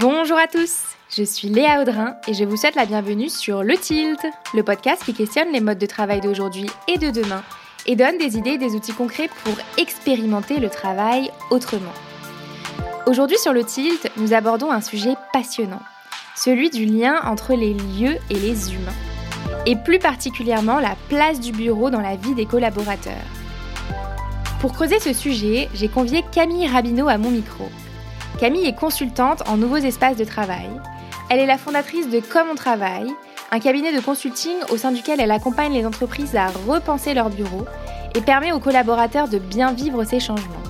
Bonjour à tous, je suis Léa Audrin et je vous souhaite la bienvenue sur Le Tilt, le podcast qui questionne les modes de travail d'aujourd'hui et de demain et donne des idées et des outils concrets pour expérimenter le travail autrement. Aujourd'hui sur Le Tilt, nous abordons un sujet passionnant, celui du lien entre les lieux et les humains, et plus particulièrement la place du bureau dans la vie des collaborateurs. Pour creuser ce sujet, j'ai convié Camille Rabineau à mon micro. Camille est consultante en nouveaux espaces de travail. Elle est la fondatrice de Comme on travaille, un cabinet de consulting au sein duquel elle accompagne les entreprises à repenser leur bureau et permet aux collaborateurs de bien vivre ces changements.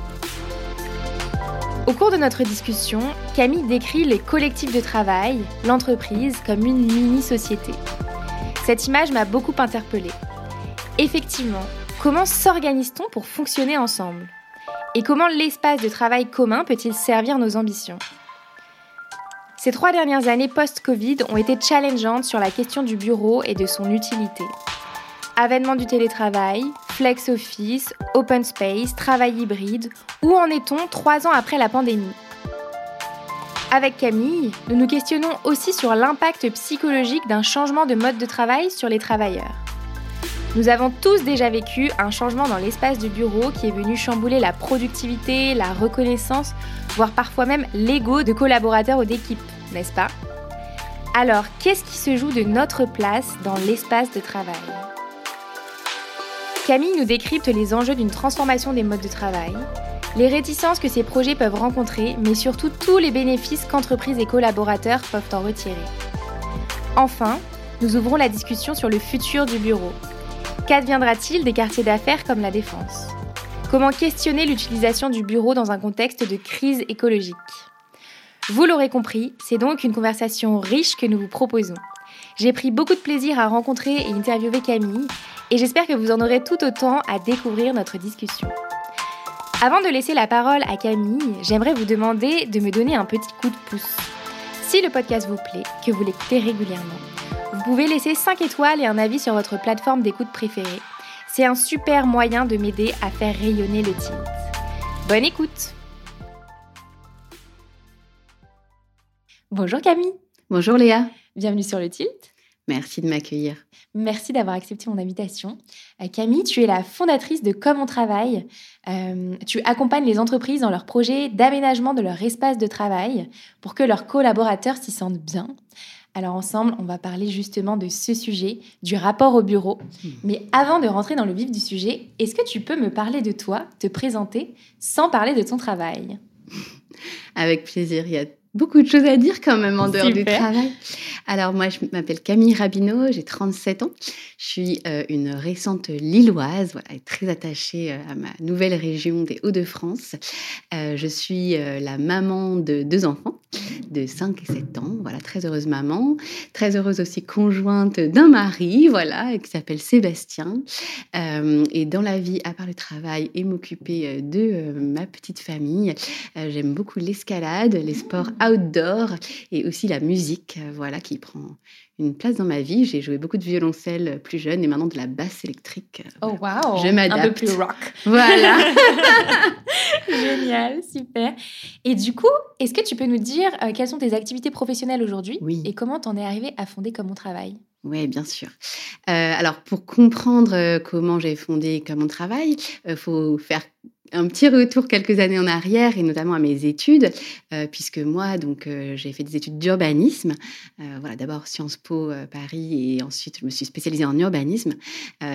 Au cours de notre discussion, Camille décrit les collectifs de travail, l'entreprise, comme une mini-société. Cette image m'a beaucoup interpellée. Effectivement, comment s'organise-t-on pour fonctionner ensemble? Et comment l'espace de travail commun peut-il servir nos ambitions? Ces trois dernières années post-Covid ont été challengeantes sur la question du bureau et de son utilité. Avènement du télétravail, flex office, open space, travail hybride, où en est-on trois ans après la pandémie? Avec Camille, nous nous questionnons aussi sur l'impact psychologique d'un changement de mode de travail sur les travailleurs. Nous avons tous déjà vécu un changement dans l'espace du bureau qui est venu chambouler la productivité, la reconnaissance, voire parfois même l'ego de collaborateurs ou d'équipes, n'est-ce pas? Alors, qu'est-ce qui se joue de notre place dans l'espace de travail? Camille nous décrypte les enjeux d'une transformation des modes de travail, les réticences que ces projets peuvent rencontrer, mais surtout tous les bénéfices qu'entreprises et collaborateurs peuvent en retirer. Enfin, nous ouvrons la discussion sur le futur du bureau, Qu'adviendra-t-il des quartiers d'affaires comme la Défense? Comment questionner l'utilisation du bureau dans un contexte de crise écologique? Vous l'aurez compris, c'est donc une conversation riche que nous vous proposons. J'ai pris beaucoup de plaisir à rencontrer et interviewer Camille et j'espère que vous en aurez tout autant à découvrir notre discussion. Avant de laisser la parole à Camille, j'aimerais vous demander de me donner un petit coup de pouce. Si le podcast vous plaît, que vous l'écoutez régulièrement, vous pouvez laisser 5 étoiles et un avis sur votre plateforme d'écoute préférée. C'est un super moyen de m'aider à faire rayonner le tilt. Bonne écoute Bonjour Camille Bonjour Léa Bienvenue sur le tilt Merci de m'accueillir. Merci d'avoir accepté mon invitation. Euh, Camille, tu es la fondatrice de Comme on travaille. Euh, tu accompagnes les entreprises dans leurs projets d'aménagement de leur espace de travail pour que leurs collaborateurs s'y sentent bien. Alors ensemble, on va parler justement de ce sujet, du rapport au bureau. Hmm. Mais avant de rentrer dans le vif du sujet, est-ce que tu peux me parler de toi, te présenter, sans parler de ton travail? Avec plaisir. Il y a beaucoup de choses à dire quand même en dehors du travail. Alors moi, je m'appelle Camille Rabineau, j'ai 37 ans. Je suis euh, une récente Lilloise, voilà, très attachée euh, à ma nouvelle région des Hauts-de-France. Euh, je suis la maman de deux enfants de 5 et 7 ans, voilà, très heureuse maman, très heureuse aussi conjointe d'un mari, voilà, qui s'appelle Sébastien. et dans la vie, à part le travail et m'occuper de ma petite famille, j'aime beaucoup l'escalade, les sports outdoor et aussi la musique, euh, voilà, qui prend une place dans ma vie. J'ai joué beaucoup de violoncelle plus jeune et maintenant de la basse électrique. Euh, oh wow Je m'adapte. Un peu plus rock. Voilà. Génial, super. Et du coup, est-ce que tu peux nous dire euh, quelles sont tes activités professionnelles aujourd'hui oui. et comment t'en es arrivé à fonder Comme on travaille? Oui, bien sûr. alors, pour comprendre comment j'ai fondé Comme on travaille, il faut faire un petit retour quelques années en arrière et notamment à mes études, euh, puisque moi, donc, euh, j'ai fait des études d'urbanisme. Euh, voilà, d'abord Sciences Po Paris et ensuite je me suis spécialisée en urbanisme.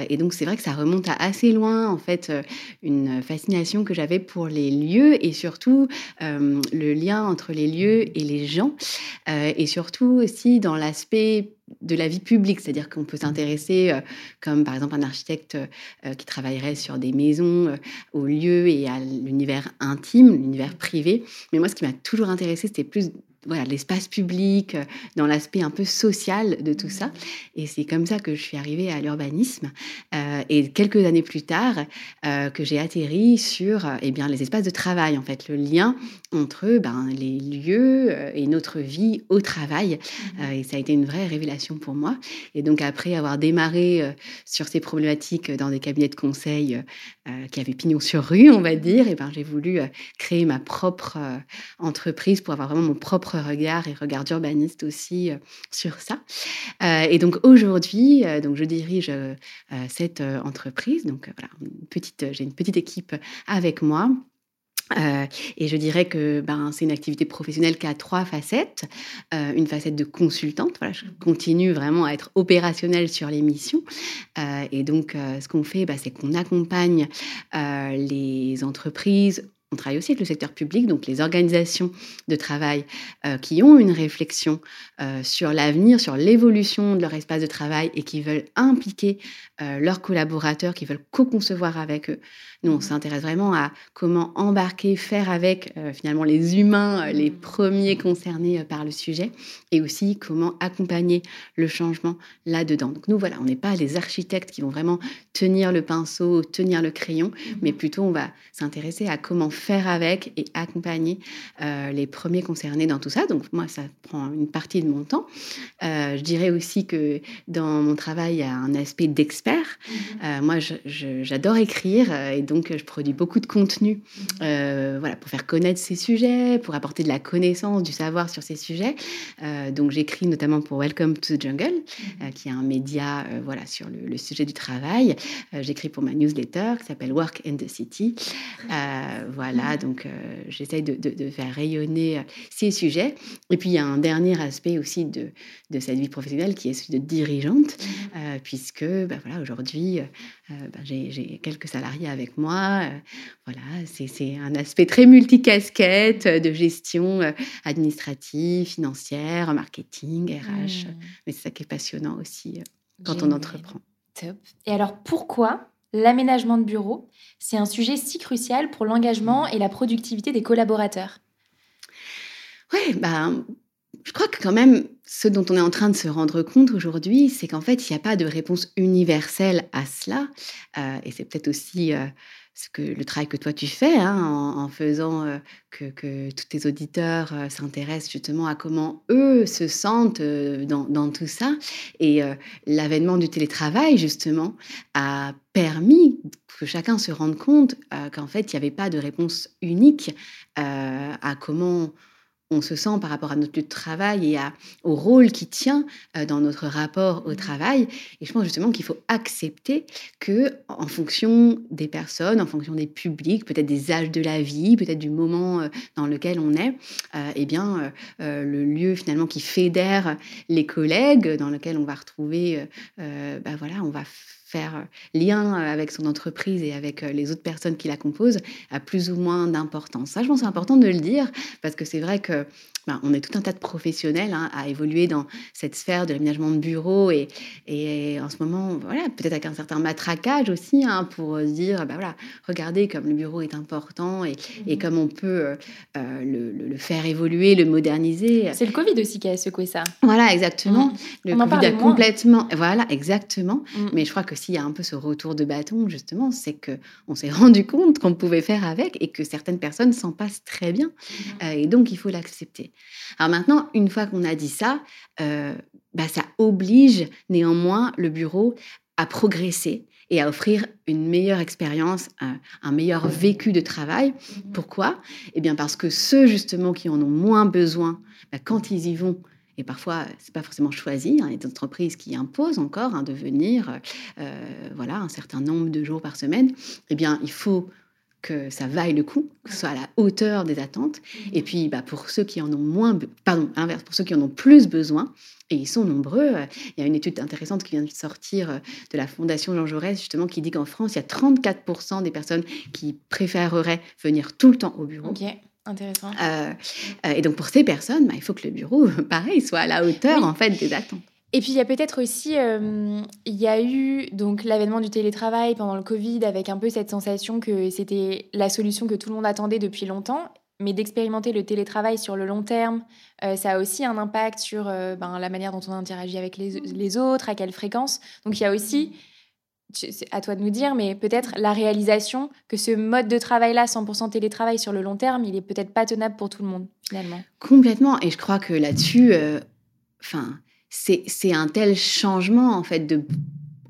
et donc c'est vrai que ça remonte à assez loin, en fait, une fascination que j'avais pour les lieux et surtout le lien entre les lieux et les gens, et surtout aussi dans l'aspect de la vie publique, c'est-à-dire qu'on peut s'intéresser, euh, comme par exemple un architecte euh, qui travaillerait sur des maisons, euh, aux lieux et à l'univers intime, l'univers privé. Mais moi, ce qui m'a toujours intéressé, c'était plus voilà, l'espace public, euh, dans l'aspect un peu social de tout ça. Et c'est comme ça que je suis arrivée à l'urbanisme. Euh, et quelques années plus tard, euh, que j'ai atterri sur eh bien, les espaces de travail, en fait, le lien entre ben, les lieux et notre vie au travail. Mmh. et ça a été une vraie révélation pour moi. Et donc, après avoir démarré sur ces problématiques dans des cabinets de conseil qui avaient pignon sur rue, on va dire, et ben, j'ai voulu créer ma propre entreprise pour avoir vraiment mon propre regard et regard d'urbaniste aussi sur ça. et donc aujourd'hui, donc je dirige cette entreprise. Donc voilà, petite, j'ai une petite équipe avec moi. Euh, et je dirais que ben, c'est une activité professionnelle qui a trois facettes. Euh, une facette de consultante, voilà, je continue vraiment à être opérationnelle sur les missions. Euh, et donc, ce qu'on fait, ben, c'est qu'on accompagne les entreprises on travaille aussi avec le secteur public, donc les organisations de travail euh, qui ont une réflexion euh, sur l'avenir, sur l'évolution de leur espace de travail et qui veulent impliquer euh, leurs collaborateurs, qui veulent co-concevoir avec eux. Nous, on mmh. s'intéresse vraiment à comment embarquer, faire avec finalement les humains, les mmh. premiers concernés par le sujet, et aussi comment accompagner le changement là-dedans. Donc nous, voilà, on n'est pas les architectes qui vont vraiment tenir le pinceau, tenir le crayon, mmh. mais plutôt on va s'intéresser à comment faire avec et accompagner euh, les premiers concernés dans tout ça. Donc moi, ça prend une partie de mon temps. Euh, je dirais aussi que dans mon travail, il y a un aspect d'expert. Mhm. Euh, moi, j'adore écrire et donc je produis beaucoup de contenu mhm. voilà, pour faire connaître ces sujets, pour apporter de la connaissance, du savoir sur ces sujets. donc j'écris notamment pour Welcome to the Jungle, mhm. qui est un média voilà, sur le, le sujet du travail. j'écris pour ma newsletter qui s'appelle Work in the City. voilà donc euh, j'essaye de, faire rayonner euh, ces sujets. Et puis il y a un dernier aspect aussi de, de cette vie professionnelle qui est celui de dirigeante, euh, puisque bah, voilà, aujourd'hui bah, j'ai quelques salariés avec moi. voilà, c'est un aspect très multicasquette de gestion administrative, financière, marketing, RH. Mmh. Mais c'est ça qui est passionnant aussi quand on entreprend. Top. Et alors pourquoi l'aménagement de bureau, c'est un sujet si crucial pour l'engagement et la productivité des collaborateurs? Oui, ben, je crois que quand même, ce dont on est en train de se rendre compte aujourd'hui, c'est qu'en fait, il n'y a pas de réponse universelle à cela. Euh, et c'est peut-être aussi euh, ce que le travail que toi tu fais hein, en, faisant euh, que, tous tes auditeurs s'intéressent justement à comment eux se sentent euh, dans, tout ça. Et l'avènement du télétravail, justement, a permis que chacun se rende compte qu'en fait, il n'y avait pas de réponse unique à comment on se sent par rapport à notre lieu de travail et à, au rôle qui tient euh, dans notre rapport au mmh. travail. Et je pense justement qu'il faut accepter que, en fonction des personnes, en fonction des publics, peut-être des âges de la vie, peut-être du moment euh, dans lequel on est, euh, eh bien, le lieu finalement qui fédère les collègues, dans lequel on va retrouver, bah voilà, on va faire euh, lien euh, avec son entreprise et avec euh, les autres personnes qui la composent a plus ou moins d'importance. Ça, je pense c'est important de le dire parce que c'est vrai que ben, on est tout un tas de professionnels hein, à évoluer dans cette sphère de l'aménagement de bureau et, et en ce moment, voilà, peut-être avec un certain matraquage aussi hein, pour dire, ben voilà, regardez comme le bureau est important et, et mmh comme on peut le, le, faire évoluer, le moderniser. C'est le Covid aussi qui a secoué ça. Voilà, exactement. Mmh. Le Covid a complètement, voilà, exactement. Mmh. Mais je crois que s'il y a un peu ce retour de bâton, justement, c'est que on s'est rendu compte qu'on pouvait faire avec et que certaines personnes s'en passent très bien. Mmh. Euh, et donc, il faut l'accepter. Alors maintenant, une fois qu'on a dit ça, euh, bah, ça oblige néanmoins le bureau à progresser et à offrir une meilleure expérience, un, meilleur vécu de travail. Mmh. Pourquoi? Eh bien parce que ceux justement qui en ont moins besoin, bah, quand ils y vont, et parfois c'est pas forcément choisi. Hein, il y a des entreprises qui imposent encore hein, de venir, euh, voilà, un certain nombre de jours par semaine. Eh bien, il faut que ça vaille le coup, que ce soit à la hauteur des attentes. Mmh. Et puis, bah, pour ceux qui en ont moins, pardon, inverse, pour ceux qui en ont plus besoin, et ils sont nombreux. Euh, il y a une étude intéressante qui vient de sortir euh, de la Fondation Jean Jaurès, justement, qui dit qu'en France, il y a 34% des personnes qui préféreraient venir tout le temps au bureau. Ok. Intéressant. Euh, euh, et donc pour ces personnes, bah, il faut que le bureau, pareil, soit à la hauteur en fait des attentes. Et puis il y a peut-être aussi, euh, il y a eu donc l'avènement du télétravail pendant le Covid avec un peu cette sensation que c'était la solution que tout le monde attendait depuis longtemps. Mais d'expérimenter le télétravail sur le long terme, ça a aussi un impact sur ben, la manière dont on interagit avec les, les, autres, à quelle fréquence. Donc il y a aussi c'est à toi de nous dire, mais peut-être la réalisation que ce mode de travail-là, 100% télétravail sur le long terme, il est peut-être pas tenable pour tout le monde, finalement. Complètement. Et je crois que là-dessus, euh, enfin, c'est un tel changement, en fait, de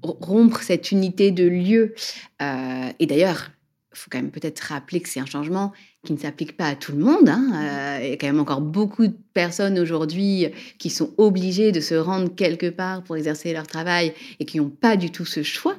rompre cette unité de lieu. Euh, et d'ailleurs, faut quand même peut-être rappeler que c'est un changement qui ne s'applique pas à tout le monde. Hein. Euh, il y a quand même encore beaucoup de personnes aujourd'hui qui sont obligées de se rendre quelque part pour exercer leur travail et qui n'ont pas du tout ce choix.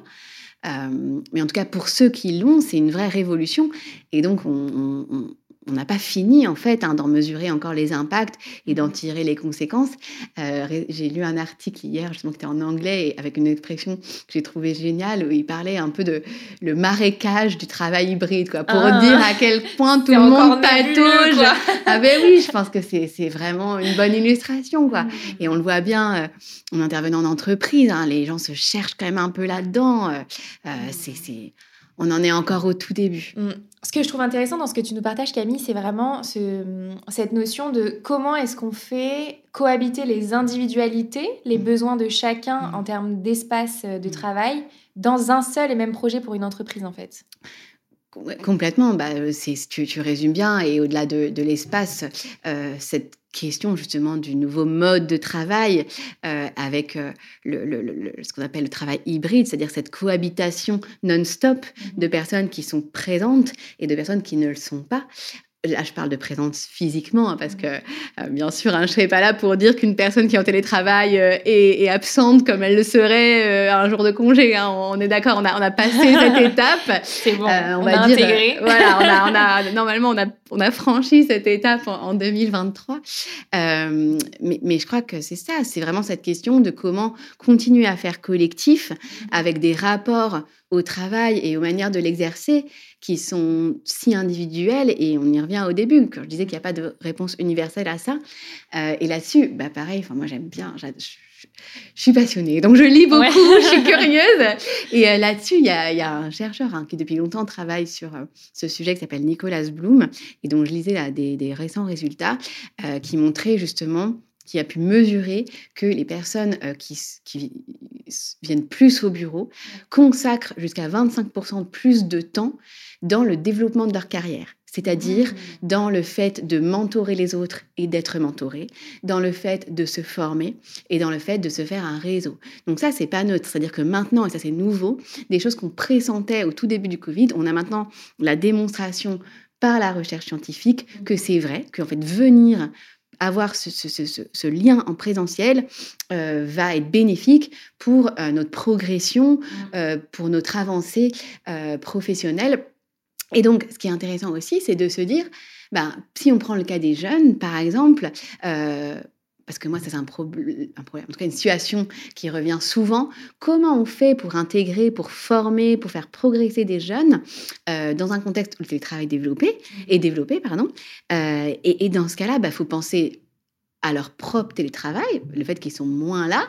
Euh, mais en tout cas, pour ceux qui l'ont, c'est une vraie révolution. Et donc, on, on n'a pas fini en fait hein, d'en mesurer encore les impacts et d'en tirer les conséquences. Euh, j'ai lu un article hier justement qui était en anglais avec une expression que j'ai trouvée géniale où il parlait un peu de le marécage du travail hybride quoi pour ah. dire à quel point tout le monde patauge. ah ben oui, je pense que c'est vraiment une bonne illustration quoi. Mm. Et on le voit bien euh, en intervenant en entreprise, hein, les gens se cherchent quand même un peu là-dedans. Euh, euh c'est on en est encore au tout début. Mm. Ce que je trouve intéressant dans ce que tu nous partages, Camille, c'est vraiment cette notion de comment est-ce qu'on fait cohabiter les individualités, les mm. besoins de chacun mm. en termes d'espace euh, de travail, dans un seul et même projet pour une entreprise, en fait. Complètement, bah, euh, tu, tu résumes bien, et au-delà de, l'espace, euh, cette question justement du nouveau mode de travail euh, avec le, ce qu'on appelle le travail hybride, c'est-à-dire cette cohabitation non-stop de mmh personnes qui sont présentes et de personnes qui ne le sont pas, Là, je parle de présence physiquement, hein, parce que, euh, bien sûr, hein, je ne serais pas là pour dire qu'une personne qui est en télétravail euh, est, absente comme elle le serait euh, un jour de congé. Hein. On est d'accord, on a, on a passé cette étape. C'est bon, on, va a dire, intégré. voilà, on a, on a, normalement, on a, on a franchi cette étape en, 2023. mais, mais je crois que c'est ça, c'est vraiment cette question de comment continuer à faire collectif mmh. avec des rapports au travail et aux manières de l'exercer qui sont si individuelles. Et on y revient au début, quand je disais qu'il n'y a pas de réponse universelle à ça. Euh, et là-dessus, bah pareil, moi j'aime bien, je, suis passionnée, donc je lis beaucoup, je suis curieuse. Et euh, là-dessus, il y, a, un chercheur hein, qui depuis longtemps travaille sur euh, ce sujet qui s'appelle Nicolas Bloom, et dont je lisais là, des, récents résultats qui montraient justement qui a pu mesurer que les personnes qui, qui, viennent plus au bureau consacrent jusqu'à 25% plus de temps dans le développement de leur carrière, c'est-à-dire mmh. dans le fait de mentorer les autres et d'être mentoré, dans le fait de se former et dans le fait de se faire un réseau. Donc ça, c'est pas neutre, c'est-à-dire que maintenant, et ça c'est nouveau, des choses qu'on pressentait au tout début du Covid, on a maintenant la démonstration par la recherche scientifique mmh. que c'est vrai, qu'en fait venir avoir ce, lien en présentiel euh, va être bénéfique pour euh, notre progression, mmh. euh, pour notre avancée professionnelle. Et donc, ce qui est intéressant aussi, c'est de se dire, ben, si on prend le cas des jeunes, par exemple, parce que moi, c'est un, problème, en tout cas une situation qui revient souvent. Comment on fait pour intégrer, pour former, pour faire progresser des jeunes euh, dans un contexte où le télétravail est développé, est développé pardon, euh, et, dans ce cas-là, il bah, faut penser à leur propre télétravail, le fait qu'ils sont moins là,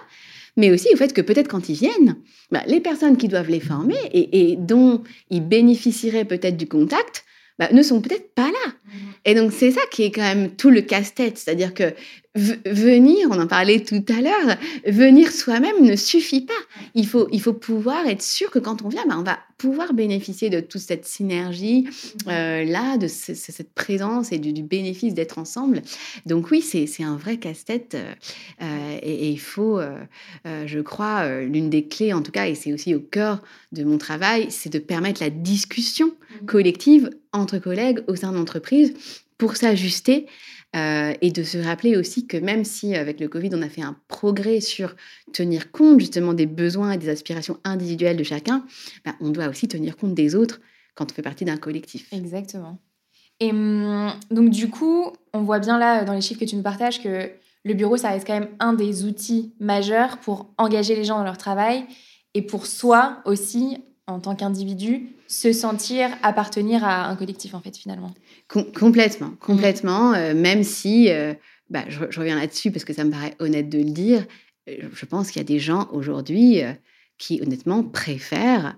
mais aussi au fait que peut-être quand ils viennent, bah, les personnes qui doivent les former et, et dont ils bénéficieraient peut-être du contact, bah, ne sont peut-être pas là. Mmh. Et donc, c'est ça qui est quand même tout le casse-tête. C'est-à-dire que venir, on en parlait tout à l'heure, venir soi-même ne suffit pas. Il faut, il faut pouvoir être sûr que quand on vient, bah, on va pouvoir bénéficier de toute cette synergie euh, là, de cette présence et du, bénéfice d'être ensemble. Donc oui, c'est un vrai casse-tête euh, euh, et, il faut, je crois, l'une des clés en tout cas, et c'est aussi au cœur de mon travail, c'est de permettre la discussion mmh. collective entre collègues au sein de l'entreprise pour s'ajuster euh, et de se rappeler aussi que même si avec le Covid, on a fait un progrès sur tenir compte justement des besoins et des aspirations individuelles de chacun, bah, on doit aussi tenir compte des autres quand on fait partie d'un collectif. Exactement. Et hum, donc du coup, on voit bien là dans les chiffres que tu nous partages que le bureau, ça reste quand même un des outils majeurs pour engager les gens dans leur travail et pour soi aussi, en tant qu'individu, se sentir appartenir à un collectif, en fait, finalement. complètement, complètement. Euh, même si, euh, bah, je, reviens là-dessus parce que ça me paraît honnête de le dire, euh, je pense qu'il y a des gens aujourd'hui qui, honnêtement, préfèrent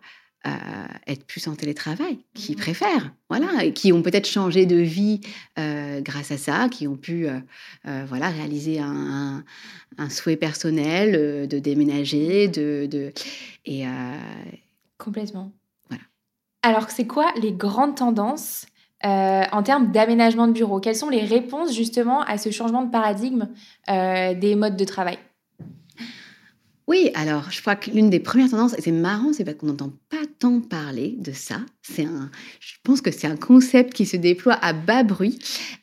être plus en télétravail, qui mmh. préfèrent, voilà, et qui ont peut-être changé de vie grâce à ça, qui ont pu, voilà, réaliser un, souhait personnel de déménager, de, de et complètement. Alors, c'est quoi les grandes tendances euh, en termes d'aménagement de bureau? Quelles sont les réponses justement à ce changement de paradigme euh, des modes de travail? Oui, alors je crois que l'une des premières tendances, et c'est marrant, c'est qu'on n'entend pas tant parler de ça. C'est un, je pense que c'est un concept qui se déploie à bas bruit.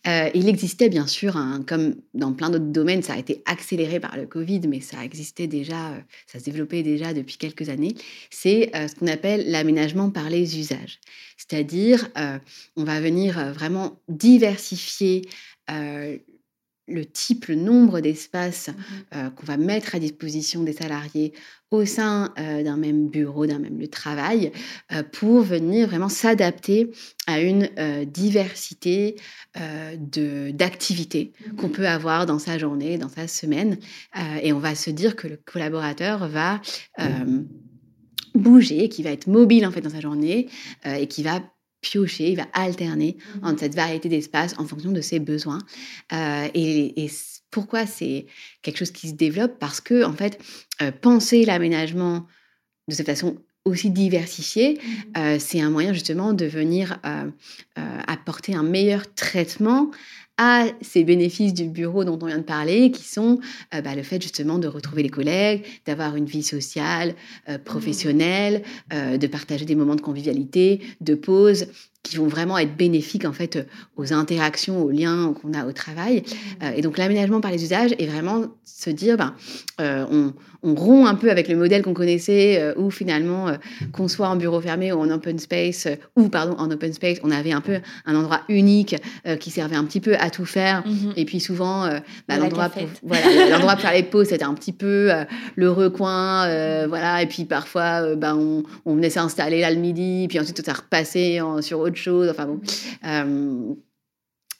Euh, il existait bien sûr, comme dans plein d'autres domaines, ça a été accéléré par le Covid, mais ça existait déjà, euh, ça se développait déjà depuis quelques années. C'est euh, ce qu'on appelle l'aménagement par les usages. C'est-à-dire, on va venir vraiment diversifier le type, le nombre d'espaces mmh euh, qu'on va mettre à disposition des salariés au sein euh, d'un même bureau, d'un même lieu de travail, euh, pour venir vraiment s'adapter à une diversité d'activités mmh qu'on peut avoir dans sa journée, dans sa semaine. et on va se dire que le collaborateur va bouger, qui va être mobile en fait dans sa journée et qui va piocher, il va alterner mmh. entre cette variété d'espaces en fonction de ses besoins. Euh, et, pourquoi c'est quelque chose qui se développe? Parce que, en fait, euh, penser l'aménagement de cette façon aussi diversifiée, mmh. euh, c'est un moyen justement de venir apporter un meilleur traitement à ces bénéfices du bureau dont on vient de parler, qui sont euh, bah, le fait justement de retrouver les collègues, d'avoir une vie sociale, euh, professionnelle, euh, de partager des moments de convivialité, de pause, qui vont vraiment être bénéfiques en fait aux interactions, aux liens qu'on a au travail. et donc l'aménagement par les usages est vraiment se dire, ben, on, on rompt un peu avec le modèle qu'on connaissait, euh, où finalement, euh, qu'on soit en bureau fermé ou en open space, euh, ou pardon, en open space, on avait un peu un endroit unique qui servait un petit peu à tout faire. Mhm. Et puis souvent, bah, l'endroit pour, voilà, l'endroit pour faire les pauses, c'était un petit peu le recoin, voilà. Et puis parfois, bah, on, on, venait s'installer là le midi, puis ensuite ça repassait sur autre. Enfin bon.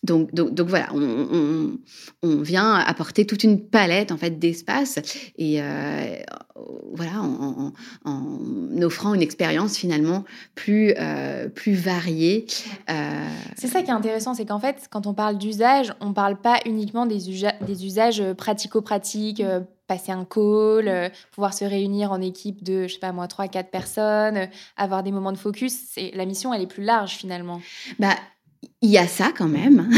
Donc, donc, voilà, on, vient apporter toute une palette en fait d'espace et euh, voilà en, offrant une expérience finalement plus euh, plus variée. Euh, c'est ça qui est intéressant, c'est qu'en fait, quand on parle d'usage, on parle pas uniquement des, des usages pratico-pratiques passer un call, pouvoir se réunir en équipe de, je sais pas moi, 3 quatre personnes, avoir des moments de focus. C'est la mission, elle est plus large finalement. Bah, il y a ça quand même.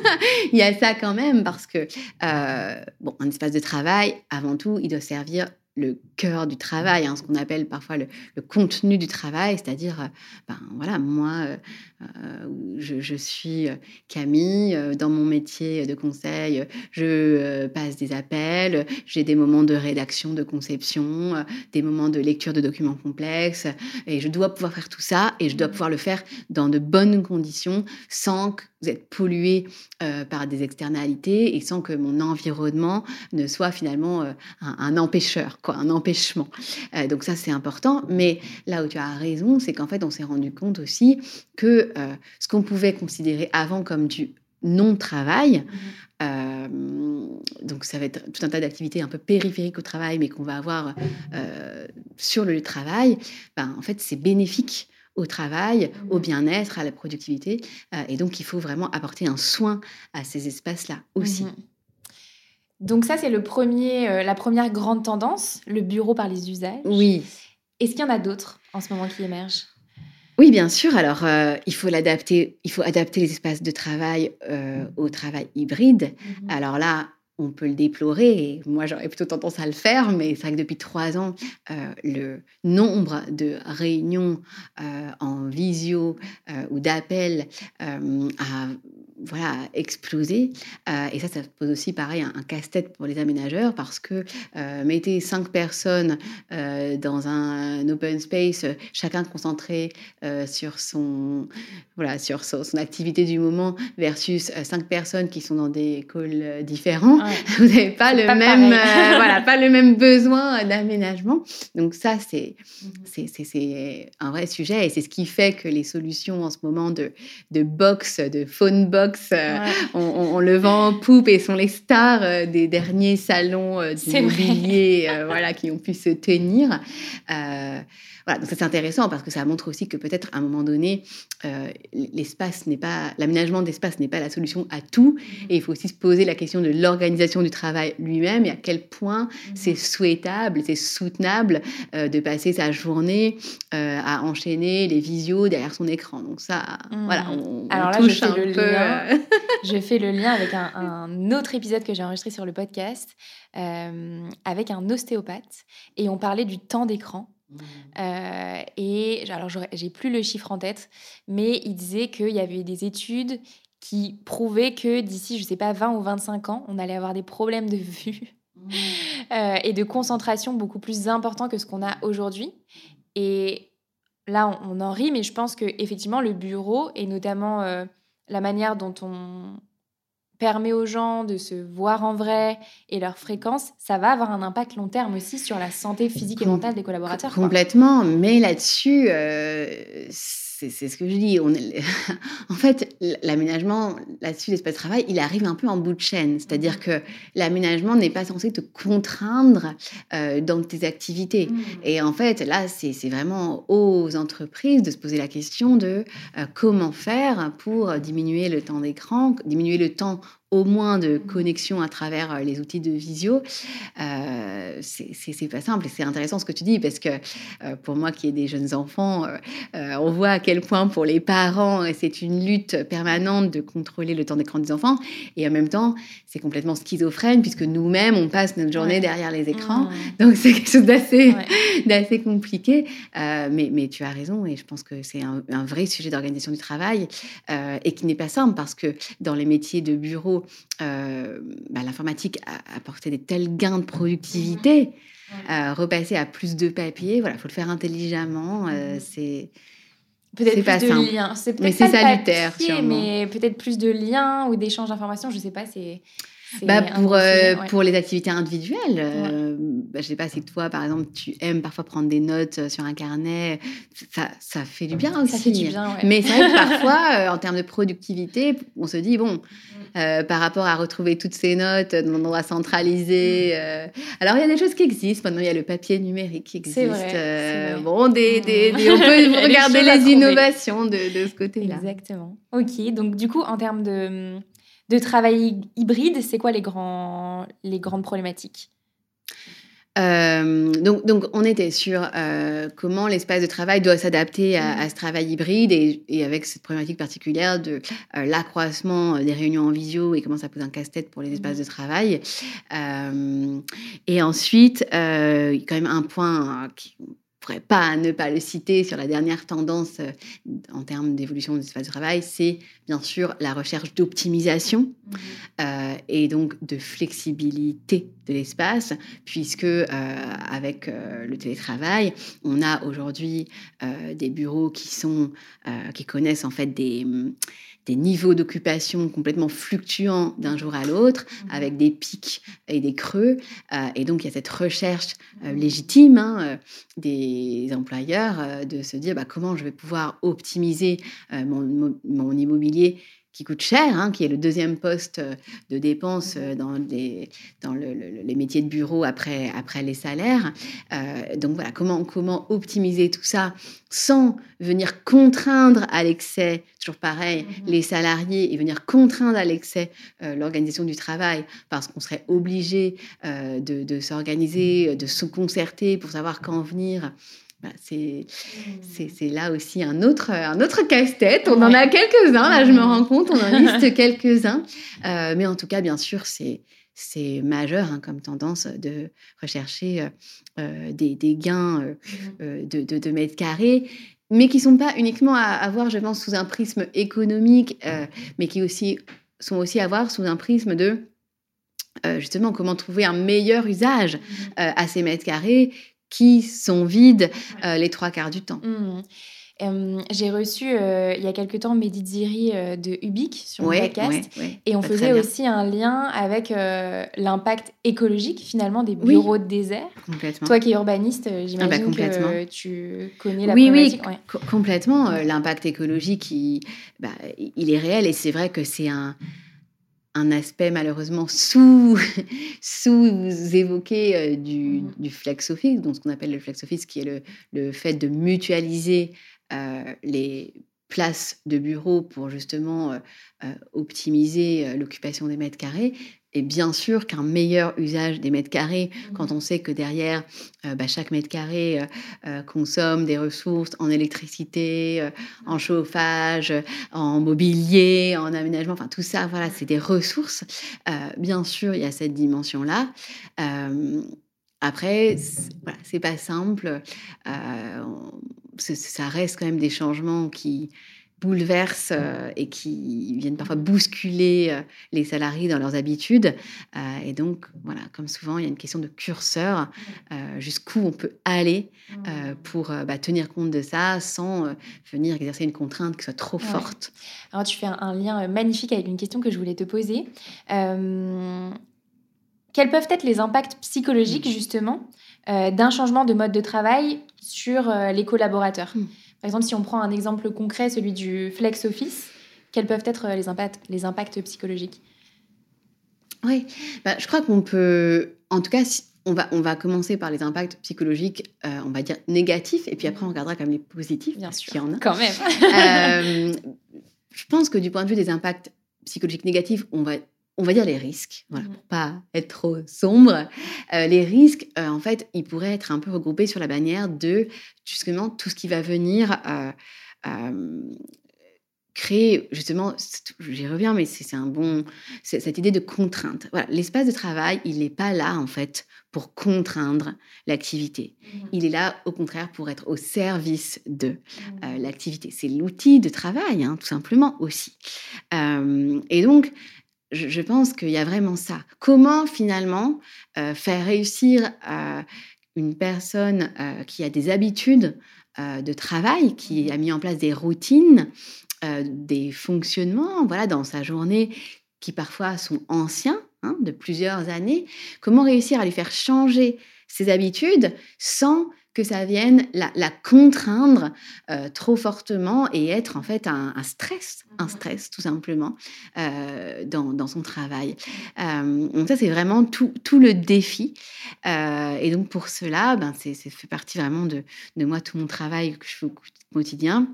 il y a ça quand même parce que, euh, bon, un espace de travail, avant tout, il doit servir le cœur du travail, hein, ce qu'on appelle parfois le, contenu du travail, c'est-à-dire, euh, ben voilà, moi, euh, euh, je, suis Camille, dans mon métier de conseil, je passe des appels, j'ai des moments de rédaction, de conception, des moments de lecture de documents complexes, et je dois pouvoir faire tout ça, et je dois pouvoir le faire dans de bonnes conditions, sans que vous êtes pollué par des externalités et sans que mon environnement ne soit finalement un, un empêcheur quoi, un empêchement. Euh, donc ça, c'est important. Mais là où tu as raison, c'est qu'en fait, on s'est rendu compte aussi que euh, ce qu'on pouvait considérer avant comme du non-travail, mmh euh, donc ça va être tout un tas d'activités un peu périphériques au travail, mais qu'on va avoir sur le travail, ben, en fait, c'est bénéfique au travail, au mmh bien-être, à la productivité. et donc, il faut vraiment apporter un soin à ces espaces-là aussi. Mmh donc ça, c'est le premier, euh, la première grande tendance, le bureau par les usages. Oui. Est-ce qu'il y en a d'autres en ce moment qui émergent? Oui, bien sûr. Alors, euh, il faut l'adapter. Il faut adapter les espaces de travail euh, au travail hybride. Alors là, on peut le déplorer. Et moi, j'aurais plutôt tendance à le faire, mais c'est vrai que depuis trois ans, le nombre de réunions en visio ou d'appels a voilà, exploser. Euh, et ça, ça pose aussi, pareil, un, casse-tête pour les aménageurs parce que euh, mettez cinq personnes euh, dans un, open space, chacun concentré sur, son, voilà, sur son, activité du moment versus cinq personnes qui sont dans des calls différents. Vous n'avez pas, le même, voilà, pas le même besoin d'aménagement. Donc ça, c'est mhm. c'est un vrai sujet et c'est ce qui fait que les solutions en ce moment de, de box, de phone box, euh, on, le vend en poupe et sont les stars euh, des derniers salons euh, d'immobilier voilà, qui ont pu se tenir. Voilà, donc c'est intéressant parce que ça montre aussi que peut-être à un moment donné, euh, l'espace n'est pas, l'aménagement d'espace n'est pas la solution à tout. Mm-hmm. Et il faut aussi se poser la question de l'organisation du travail lui-même et à quel point mm-hmm. c'est souhaitable, c'est soutenable euh, de passer sa journée euh, à enchaîner les visios derrière son écran. Donc ça, mm-hmm. voilà, on, Alors là, touche je fais un le peu. Lien, je fais le lien avec un, un autre épisode que j'ai enregistré sur le podcast avec un ostéopathe et on parlait du temps d'écran. Euh, et alors, j'ai plus le chiffre en tête, mais il disait qu'il y avait des études qui prouvaient que d'ici, je sais pas, 20 ou 25 ans, on allait avoir des problèmes de vue euh, et de concentration beaucoup plus importants que ce qu'on a aujourd'hui. Et là, on, en rit, mais je pense que effectivement, le bureau et notamment euh, la manière dont on, permet aux gens de se voir en vrai et leur fréquence, ça va avoir un impact long terme aussi sur la santé physique et mentale des collaborateurs. Complètement, mais là-dessus, euh, c'est ce que je dis. On est... en fait, l'aménagement là-dessus, l'espace de travail, il arrive un peu en bout de chaîne. C'est-à-dire mmh. que l'aménagement n'est pas censé te contraindre euh, dans tes activités. Mmh. Et en fait, là, c'est vraiment aux entreprises de se poser la question de euh, comment faire pour diminuer le temps d'écran, diminuer le temps au moins de connexion à travers euh, les outils de visio, euh, c'est pas simple. Et c'est intéressant ce que tu dis parce que euh, pour moi qui ai des jeunes enfants, euh, on voit à quel point pour les parents, c'est une lutte permanente de contrôler le temps d'écran des enfants. Et en même temps, c'est complètement schizophrène puisque nous-mêmes, on passe notre journée derrière les écrans. Donc c'est quelque chose d'assez compliqué. mais, mais tu as raison et je pense que c'est un, un, vrai sujet d'organisation du travail et qui n'est pas simple parce que dans les métiers de bureau, euh, bah, l'informatique a apporté des tels gains de productivité. Euh, repasser à plus de papier, voilà, faut le faire intelligemment. Euh, c'est peut-être plus pas de liens. C'est mais c'est salutaire, papier, mais peut-être plus de liens ou d'échanges d'informations. Je sais pas. C'est bah, pour, euh, pour les activités individuelles, euh, bah, je sais pas si toi, par exemple, tu aimes parfois prendre des notes euh, sur un carnet, ça, ça fait du bien aussi. Ça fait du bien, Mais c'est vrai que parfois, en termes de productivité, on se dit, bon, mm. par rapport à retrouver toutes ces notes dans un endroit centralisé, mm. alors il y a des choses qui existent. Maintenant, il y a le papier numérique qui existe. Vrai, bon, des, des, on peut regarder les innovations de, de ce côté-là. Exactement. Ok, donc du coup, en termes de de travail hybride, c'est quoi les, grands, les grandes problématiques? Euh, donc, donc, on était sur euh, comment l'espace de travail doit s'adapter à, ce travail hybride et, avec cette problématique particulière de euh, l'accroissement des réunions en visio et comment ça pose un casse-tête pour les espaces de travail. et ensuite, quand même un point qui, pourrais pas ne pas le citer sur la dernière tendance euh, en termes d'évolution des espaces de travail, c'est bien sûr la recherche d'optimisation mmh. euh, et donc de flexibilité de l'espace, puisque euh, avec le télétravail, on a aujourd'hui des bureaux qui sont qui connaissent en fait des des niveaux d'occupation complètement fluctuants d'un jour à l'autre, mmh. avec des pics et des creux. Euh, et donc, il y a cette recherche euh, légitime hein, euh, des employeurs de se dire bah, comment je vais pouvoir optimiser mon, mon immobilier qui coûte cher, hein, qui est le deuxième poste euh, de dépense euh, dans, les, dans les métiers de bureau après, après les salaires. Euh, donc voilà, comment, comment optimiser tout ça sans venir contraindre à l'excès, toujours pareil, mm-hmm. les salariés et venir contraindre à l'excès l'organisation du travail parce qu'on serait obligé de, de s'organiser, de se concerter pour savoir quand venir. Bah, mmh. c'est là aussi un autre, un autre casse-tête. On en a quelques-uns, là je me mmh. rends compte, on en liste quelques-uns. Euh, mais en tout cas, bien sûr, c'est c'est majeur hein, comme tendance de rechercher euh, des, des, gains euh, mmh. de, de, de, mètres carrés, mais qui ne sont pas uniquement à, à, voir, je pense, sous un prisme économique, mais qui aussi, sont aussi à voir sous un prisme de justement comment trouver un meilleur usage à ces mètres carrés qui sont vides euh, les trois quarts du temps. Mmh. j'ai reçu euh, il y a quelque temps Mehdi Ziri euh, de Ubique sur le podcast et on faisait aussi un lien avec l'impact écologique finalement des bureaux de désert. Complètement. Toi qui es urbaniste, j'imagine ah bah, que tu connais la oui, Oui, complètement. L'impact écologique, il, bah, il est réel et c'est vrai que c'est un un aspect malheureusement sous, sous évoqué euh, du, mmh. du, flex office, donc ce qu'on appelle le flex office, qui est le, le fait de mutualiser euh, les places de bureau pour justement optimiser l'occupation des mètres carrés. Et bien sûr qu'un meilleur usage des mètres carrés, mmh quand on sait que derrière, euh, bah, chaque mètre carré euh, euh, consomme des ressources en électricité, en chauffage, en mobilier, en aménagement, enfin tout ça, voilà, c'est des ressources. bien sûr, il y a cette dimension-là. après, voilà, c'est pas simple. ça reste quand même des changements qui, bouleversent euh, et qui viennent parfois bousculer euh, les salariés dans leurs habitudes. Euh, et donc, voilà, comme souvent, il y a une question de curseur, jusqu'où on peut aller pour bah, tenir compte de ça sans venir exercer une contrainte qui soit trop forte. Alors, tu fais un, lien magnifique avec une question que je voulais te poser. quels peuvent être les impacts psychologiques, justement, d'un changement de mode de travail sur les collaborateurs? Mmh. Par exemple, si on prend un exemple concret, celui du flex office, quels peuvent être les impacts, les impacts psychologiques? Oui, bah, je crois qu'on peut, en tout cas, on va, on va commencer par les impacts psychologiques, euh, on va dire négatifs, et puis après on regardera comme les positifs, bien sûr, y en a. Quand même. euh, je pense que du point de vue des impacts psychologiques négatifs, on va on va dire les risques, voilà, mmh. pour pas être trop sombre. Euh, les risques, euh, en fait, ils pourraient être un peu regroupés sur la bannière de justement tout ce qui va venir euh, créer justement, j'y reviens, mais c'est un bon, cette idée de contrainte. Voilà, l'espace de travail, il n'est pas là en fait pour contraindre l'activité. Mmh. Il est là, au contraire, pour être au service de mmh. l'activité. C'est l'outil de travail, hein, tout simplement aussi. et donc, je, pense qu'il y a vraiment ça. Comment finalement euh, faire réussir euh, une personne euh, qui a des habitudes de travail, qui mmh a mis en place des routines, des fonctionnements, voilà, dans sa journée qui parfois sont anciens, hein, de plusieurs années. Comment réussir à lui faire changer ses habitudes sans que ça vienne la, contraindre euh, trop fortement et être en fait un, stress, un mmh stress tout simplement euh, dans, son travail. Euh, donc ça c'est vraiment tout, tout, le défi. et donc pour cela, ben, c'est fait partie vraiment de, de, moi, tout mon travail que je fais au quotidien.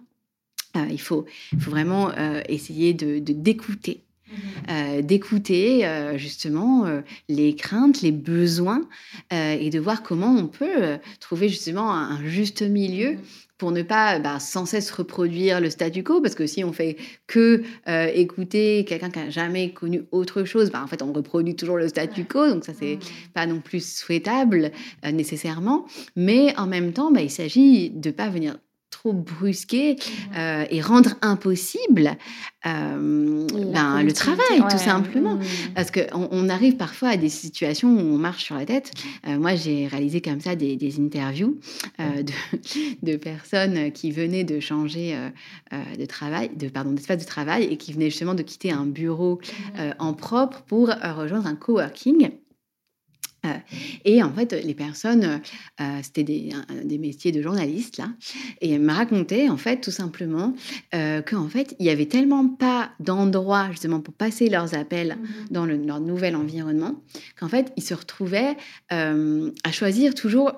il, faut, faut vraiment essayer de d'écouter euh, d'écouter euh, justement euh, les craintes, les besoins et de voir comment on peut trouver justement un, juste milieu mmh pour ne pas bah, sans cesse reproduire le statu quo, parce que si on fait que écouter quelqu'un qui n'a jamais connu autre chose, bah, en fait on reproduit toujours le statu quo, donc ça c'est mmh. pas non plus souhaitable nécessairement, mais en même temps bah, il s'agit de pas venir trop brusquer euh, et rendre impossible euh, ben, le travail, tout simplement. Mmh. Parce qu'on on arrive parfois à des situations où on marche sur la tête. Euh, moi, j'ai réalisé comme ça des, interviews de, de, personnes qui venaient de changer de travail, de, pardon, d'espace de travail et qui venaient justement de quitter un bureau en propre pour rejoindre un coworking. Euh, et en fait, les personnes, euh, c'était des, des, métiers de journalistes, là, et elles me racontaient, en fait, tout simplement, euh, qu'en fait, il n'y avait tellement pas d'endroit, justement, pour passer leurs appels mmh dans le, leur nouvel environnement, qu'en fait, ils se retrouvaient à choisir toujours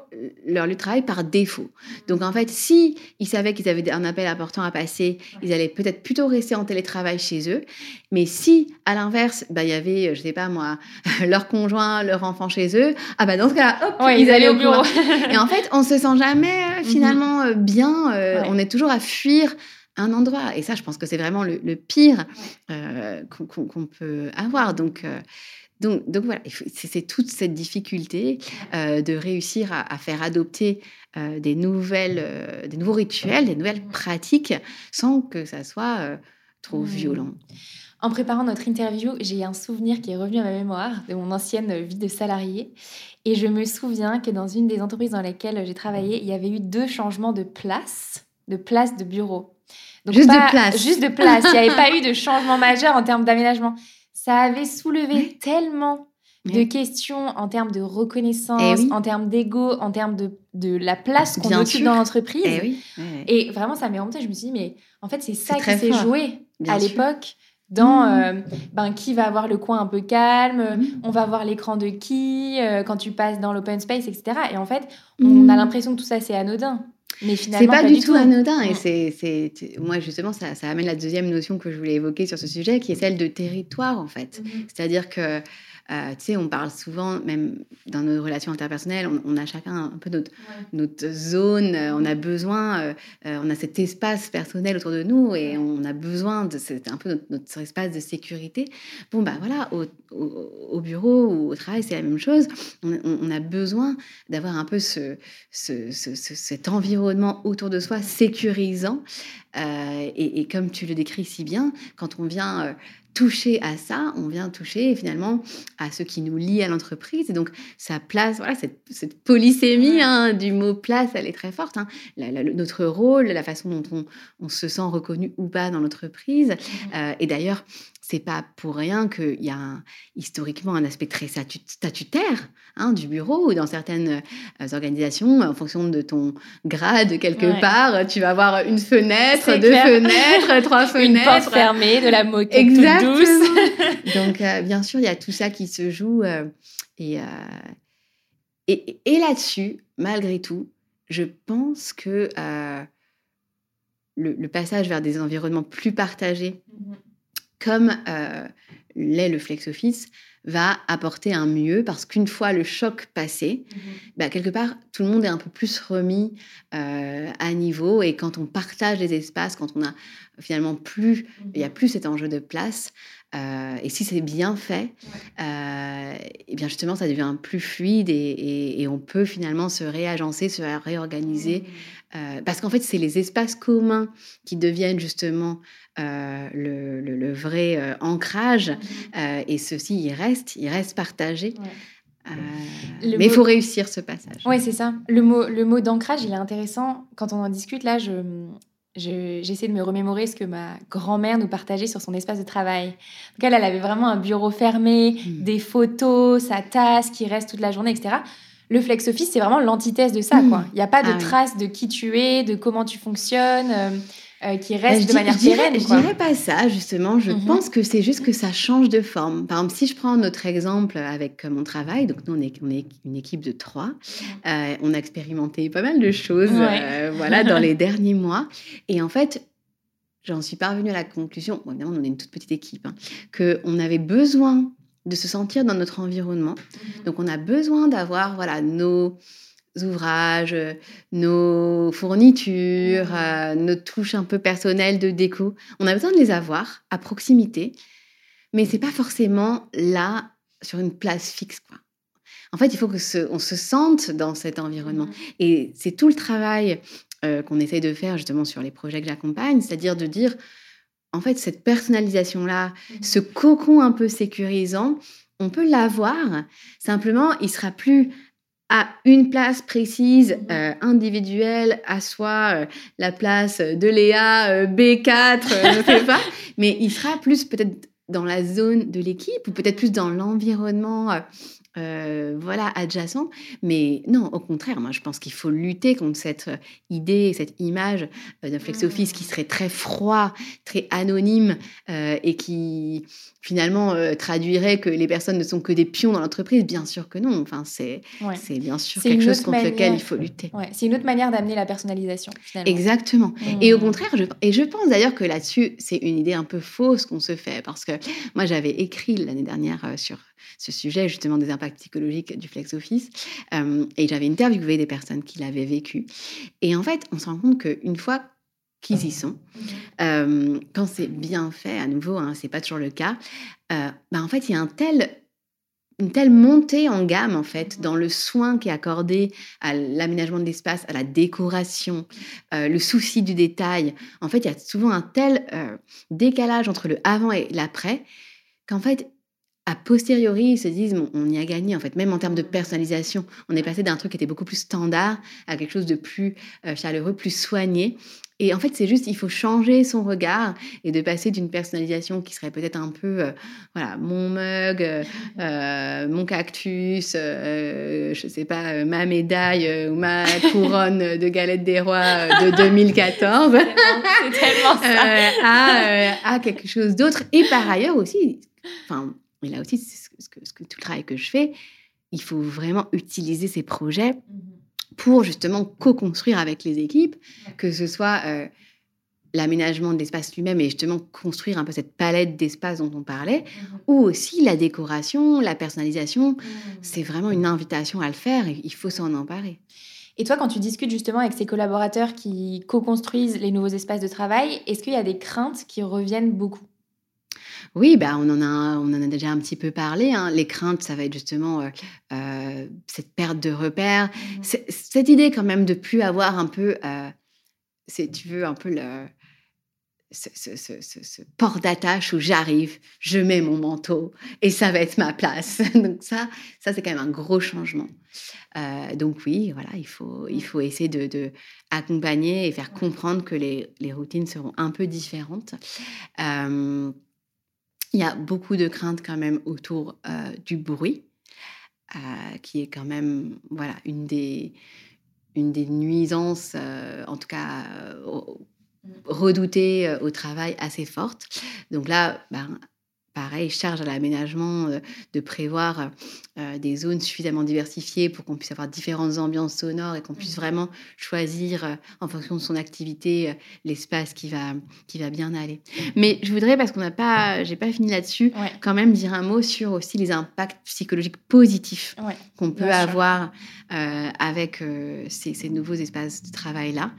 leur lieu de travail par défaut. Donc, en fait, si ils savaient qu'ils avaient un appel important à passer, ils allaient peut-être plutôt rester en télétravail chez eux. Mais si, à l'inverse, bah, il y avait, je sais pas moi, leur conjoint, leur enfant chez eux, ah bah dans ce cas-là, hop, ils, allaient au bureau. et en fait, on se sent jamais euh, mhm. finalement euh, bien. Euh, on est toujours à fuir un endroit. Et ça, je pense que c'est vraiment le, pire qu'on peut avoir. Donc, donc, donc voilà, c'est toute cette difficulté de réussir à, faire adopter des, nouvelles, des nouveaux rituels, des nouvelles pratiques, sans que ça soit trop violent. En préparant notre interview, j'ai un souvenir qui est revenu à ma mémoire de mon ancienne vie de salarié. Et je me souviens que dans une des entreprises dans lesquelles j'ai travaillé, il y avait eu deux changements de place, de place de bureau. juste de place. Juste de place. il n'y avait pas eu de changement majeur en termes d'aménagement. Ça avait soulevé tellement de questions en termes de reconnaissance, eh en termes d'ego, en termes de, de la place qu'on occupe dans l'entreprise. Eh Et vraiment, ça m'est remonté. Je me suis dit, mais en fait, c'est ça qui s'est joué à l'époque dans mmh. ben, qui va avoir le coin un peu calme, mmh. on va voir l'écran de qui, quand tu passes dans l'open space, etc. Et en fait, on a l'impression que tout ça, c'est anodin. Mais finalement, c'est pas, du tout, anodin. Et c'est, c'est, moi, justement, ça, ça, amène la deuxième notion que je voulais évoquer sur ce sujet, qui est celle de territoire, en fait. C'est-à-dire que euh, tu sais, on parle souvent, même dans nos relations interpersonnelles, on, a chacun un peu notre, notre zone, euh, on a besoin, euh, on a cet espace personnel autour de nous et on a besoin de, c'est un peu notre, espace de sécurité. Bon, bah voilà, au, au, bureau ou au travail, c'est la même chose. On, a besoin d'avoir un peu ce, ce, cet environnement autour de soi sécurisant. Et, et, comme tu le décris si bien, quand on vient toucher à ça, on vient toucher finalement à ce qui nous lie à l'entreprise. Et donc, ça place, voilà, cette, cette polysémie hein, du mot place, elle est très forte. Hein. notre rôle, la façon dont on, on, se sent reconnu ou pas dans l'entreprise. Mmh. Euh, et d'ailleurs, c'est pas pour rien qu'il y a historiquement un aspect très statutaire hein, du bureau ou dans certaines euh, organisations, en fonction de ton grade quelque part, tu vas avoir une fenêtre, deux fenêtres, trois fenêtres. Une porte fermée, de la moquette Exactement. douce. Donc, euh, bien sûr, il y a tout ça qui se joue. Euh, et, et, et là-dessus, malgré tout, je pense que le, passage vers des environnements plus partagés, mmh comme euh, l'est le flex office, va apporter un mieux parce qu'une fois le choc passé, mmh bah, quelque part, tout le monde est un peu plus remis euh, à niveau et quand on partage les espaces, quand on a finalement plus, mmh il y a plus cet enjeu de place, euh, et si c'est bien fait, et bien justement, ça devient plus fluide et, on peut finalement se réagencer, se réorganiser. Mmh. parce qu'en fait, c'est les espaces communs qui deviennent justement euh, le, vrai euh, ancrage. Mmh euh, et ceci, il reste, il reste partagé. mais il faut réussir ce passage. Oui, c'est ça. Le mot, le mot d'ancrage, il est intéressant. Quand on en discute, là, je, j'essaie de me remémorer ce que ma grand-mère nous partageait sur son espace de travail. Donc elle, elle avait vraiment un bureau fermé, mmh. des photos, sa tasse qui reste toute la journée, etc. Le flex office, c'est vraiment l'antithèse de ça. Mmh. quoi. Il n'y a pas de ah trace de qui tu es, de comment tu fonctionnes. Euh, qui bah, reste de manière pérenne. Je dirais pas ça, justement. Je mhm. pense que c'est juste que ça change de forme. Par exemple, si je prends notre exemple avec mon travail, donc nous, on est, on est une équipe de trois. Euh, on a expérimenté pas mal de choses euh, voilà, dans les derniers mois. Et en fait, j'en suis parvenue à la conclusion, évidemment, on est une toute petite équipe, hein, qu'on avait besoin de se sentir dans notre environnement. Mhm. Donc, on a besoin d'avoir voilà, nos ouvrages, nos fournitures, mmh. euh, nos touches un peu personnelles de déco. On a besoin de les avoir à proximité, mais c'est pas forcément là sur une place fixe, quoi. En fait, il faut que on se sente dans cet environnement. Mmh. Et c'est tout le travail euh, qu'on essaye de faire justement sur les projets que j'accompagne, c'est-à-dire de dire, en fait, cette personnalisation-là, mmh. ce cocon un peu sécurisant, on peut l'avoir. Simplement, il sera plus à une place précise, mmh euh, individuelle, à soi, euh, la place de Léa, euh, B4, je ne sais pas, mais il sera plus peut-être dans la zone de l'équipe ou peut-être plus dans l'environnement euh, voilà, adjacent. Mais non, au contraire, moi, je pense qu'il faut lutter contre cette euh, idée, cette image euh, d'un flex office qui mmh. serait très froid, très anonyme et qui finalement traduirait que les personnes ne sont que des pions dans l'entreprise. Bien sûr que non. Enfin, c'est c'est bien sûr quelque chose contre lequel il faut lutter. c'est une autre manière d'amener la personnalisation. Exactement. Et au mmh. contraire, je, et je pense d'ailleurs que là-dessus, c'est une idée un peu fausse qu'on se fait parce que moi, j'avais écrit l'année dernière sur ce sujet justement des impacts psychologiques du flex office. Euh, et j'avais interviewé des personnes qui l'avaient vécu. Et en fait, on se rend compte qu'une fois qu'ils y sont, euh, quand c'est bien fait, à nouveau, hein, c'est pas toujours le cas, bah, en fait, il y a un tel une telle montée en gamme en fait dans le soin qui est accordé à l'aménagement de l'espace, à la décoration, le souci du détail. En fait, il y a souvent un tel décalage entre le avant et l'après qu'en fait, a posteriori, ils se disent, on y a gagné, en fait, même en termes de personnalisation. On est passé d'un truc qui était beaucoup plus standard à quelque chose de plus euh, chaleureux, plus soigné. Et en fait, c'est juste, il faut changer son regard et de passer d'une personnalisation qui serait peut-être un peu, euh, voilà, mon mug, euh, mon cactus, je sais pas, ma médaille ou ma couronne de galette des rois de 2014, c'est tellement, ça. à, quelque chose d'autre. Et par ailleurs aussi, enfin, et là aussi, c'est ce que, ce que, tout le travail que je fais, il faut vraiment utiliser ces projets mmh pour justement co-construire avec les équipes, que ce soit euh, l'aménagement de l'espace lui-même et justement construire un peu cette palette d'espace dont on parlait, mmh ou aussi la décoration, la personnalisation. Mmh. C'est vraiment une invitation à le faire et il faut s'en emparer. Et toi, quand tu discutes justement avec ces collaborateurs qui co-construisent les nouveaux espaces de travail, est-ce qu'il y a des craintes qui reviennent beaucoup? Oui, bah, on, en a, on en a déjà un petit peu parlé. Hein. Les craintes, ça va être justement euh, euh, cette perte de repères, mmh cette idée quand même de plus avoir un peu, euh, si tu veux, un peu le, ce, port d'attache où j'arrive, je mets mon manteau et ça va être ma place. donc ça, ça c'est quand même un gros changement. donc oui, voilà, il faut, il faut essayer de, accompagner et faire comprendre que les, les, routines seront un peu différentes. Il y a beaucoup de craintes quand même autour euh, du bruit, euh, qui est quand même voilà, une, des, une des nuisances, euh, en tout cas redoutées au travail assez forte. Donc là, ben, pareil, charge à l'aménagement euh, de prévoir euh, des zones suffisamment diversifiées pour qu'on puisse avoir différentes ambiances sonores et qu'on puisse mmh. vraiment choisir euh, en fonction de son activité l'espace qui va, qui va bien aller. Mais je voudrais, parce qu'on n'a pas, j'ai pas fini là-dessus, quand même dire un mot sur aussi les impacts psychologiques positifs qu'on peut avoir avec ces, ces, nouveaux espaces de travail-là.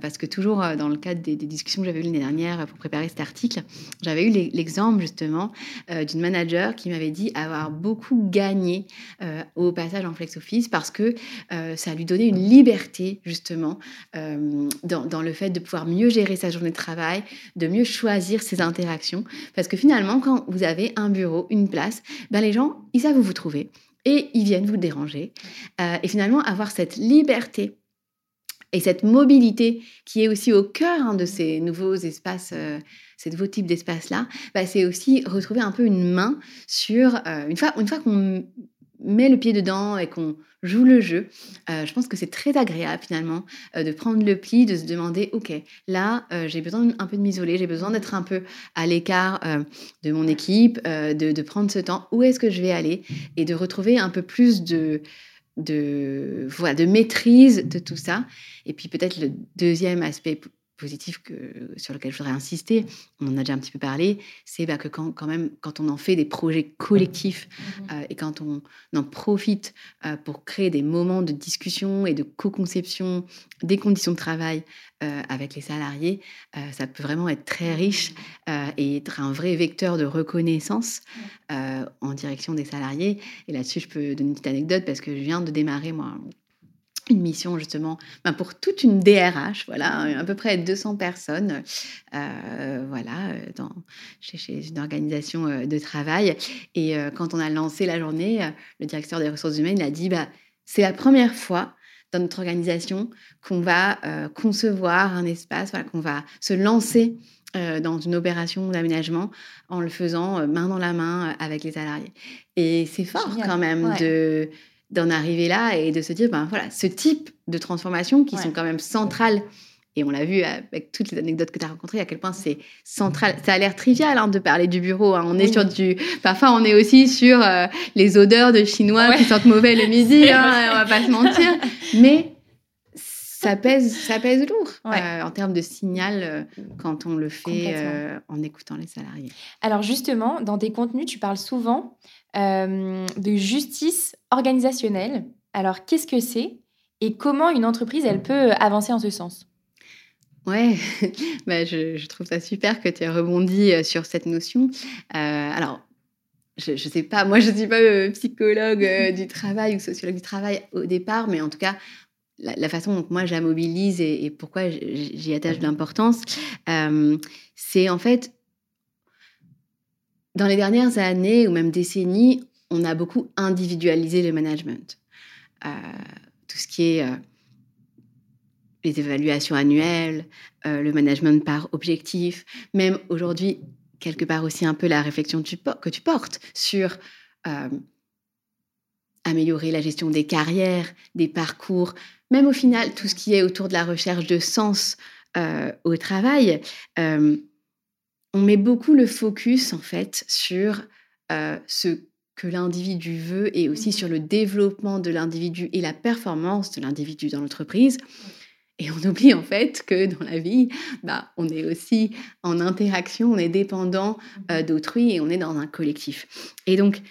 parce que toujours dans le cadre des, des discussions que j'avais eues l'année dernière pour préparer cet article, j'avais eu l'exemple justement euh, d'une manager qui m'avait dit avoir beaucoup gagné euh, au passage en flex office parce que euh, ça lui donnait une liberté justement dans, le fait de pouvoir mieux gérer sa journée de travail, de mieux choisir ses interactions. Parce que finalement, quand vous avez un bureau, une place, ben les gens, ils savent où vous trouver et ils viennent vous déranger. et finalement, avoir cette liberté et cette mobilité qui est aussi au cœur hein, de ces nouveaux espaces ces nouveaux types d'espaces-là, bah, c'est aussi retrouver un peu une main sur, euh, une fois, qu'on met le pied dedans et qu'on joue le jeu, euh, je pense que c'est très agréable finalement euh, de prendre le pli, de se demander, ok, là, j'ai besoin un peu de m'isoler, j'ai besoin d'être un peu à l'écart de mon équipe, de, prendre ce temps, où est-ce que je vais aller, et de retrouver un peu plus de de, voilà, de maîtrise de tout ça. Et puis peut-être le deuxième aspect positif que, sur lequel je voudrais insister, on en a déjà un petit peu parlé, c'est bah, que quand, quand, même, quand on en fait des projets collectifs mmh euh, et quand on en profite euh, pour créer des moments de discussion et de co-conception des conditions de travail euh, avec les salariés, ça peut vraiment être très riche et être un vrai vecteur de reconnaissance en direction des salariés. Et là-dessus, je peux donner une petite anecdote parce que je viens de démarrer, moi, une mission justement ben, pour toute une DRH, voilà, à peu près 200 personnes, euh, voilà, dans, chez, une organisation euh, de travail. Et euh, quand on a lancé la journée, le directeur des ressources humaines a dit, bah, c'est la première fois dans notre organisation qu'on va concevoir un espace, voilà, qu'on va se lancer dans une opération d'aménagement en le faisant main dans la main avec les salariés. Et c'est fort quand même de d'en arriver là et de se dire, ben voilà, ce type de transformations qui sont quand même centrales, et on l'a vu avec toutes les anecdotes que tu as rencontrées, à quel point c'est central. Ça a l'air trivial hein, de parler du bureau. Hein. On est sur du. Parfois, on est aussi sur euh, les odeurs de chinois qui sentent mauvais le midi, hein, on va pas se mentir. Mais ça pèse, ça pèse lourd euh, en termes de signal euh, quand on le fait en écoutant les salariés. Alors justement, dans tes contenus, tu parles souvent euh, de justice organisationnelle. Alors, qu'est-ce que c'est et comment une entreprise, elle peut avancer en ce sens? Ouais, bah, je, trouve ça super que tu aies rebondi euh, sur cette notion. Euh, alors, je ne sais pas, moi je ne suis pas psychologue du travail ou sociologue du travail au départ, mais en tout cas, la, façon dont moi je la mobilise et, pourquoi j'y attache de l'importance, c'est en fait dans les dernières années ou même décennies, on a beaucoup individualisé le management. Euh, tout ce qui est les évaluations annuelles, le management par objectif, même aujourd'hui, quelque part aussi un peu la réflexion que tu portes sur améliorer la gestion des carrières, des parcours, même au final tout ce qui est autour de la recherche de sens euh, au travail. Euh, on met beaucoup le focus en fait sur euh, ce que l'individu veut et aussi mmh sur le développement de l'individu et la performance de l'individu dans l'entreprise. Et on oublie en fait que dans la vie, bah, on est aussi en interaction, on est dépendant mmh d'autrui et on est dans un collectif. Et donc,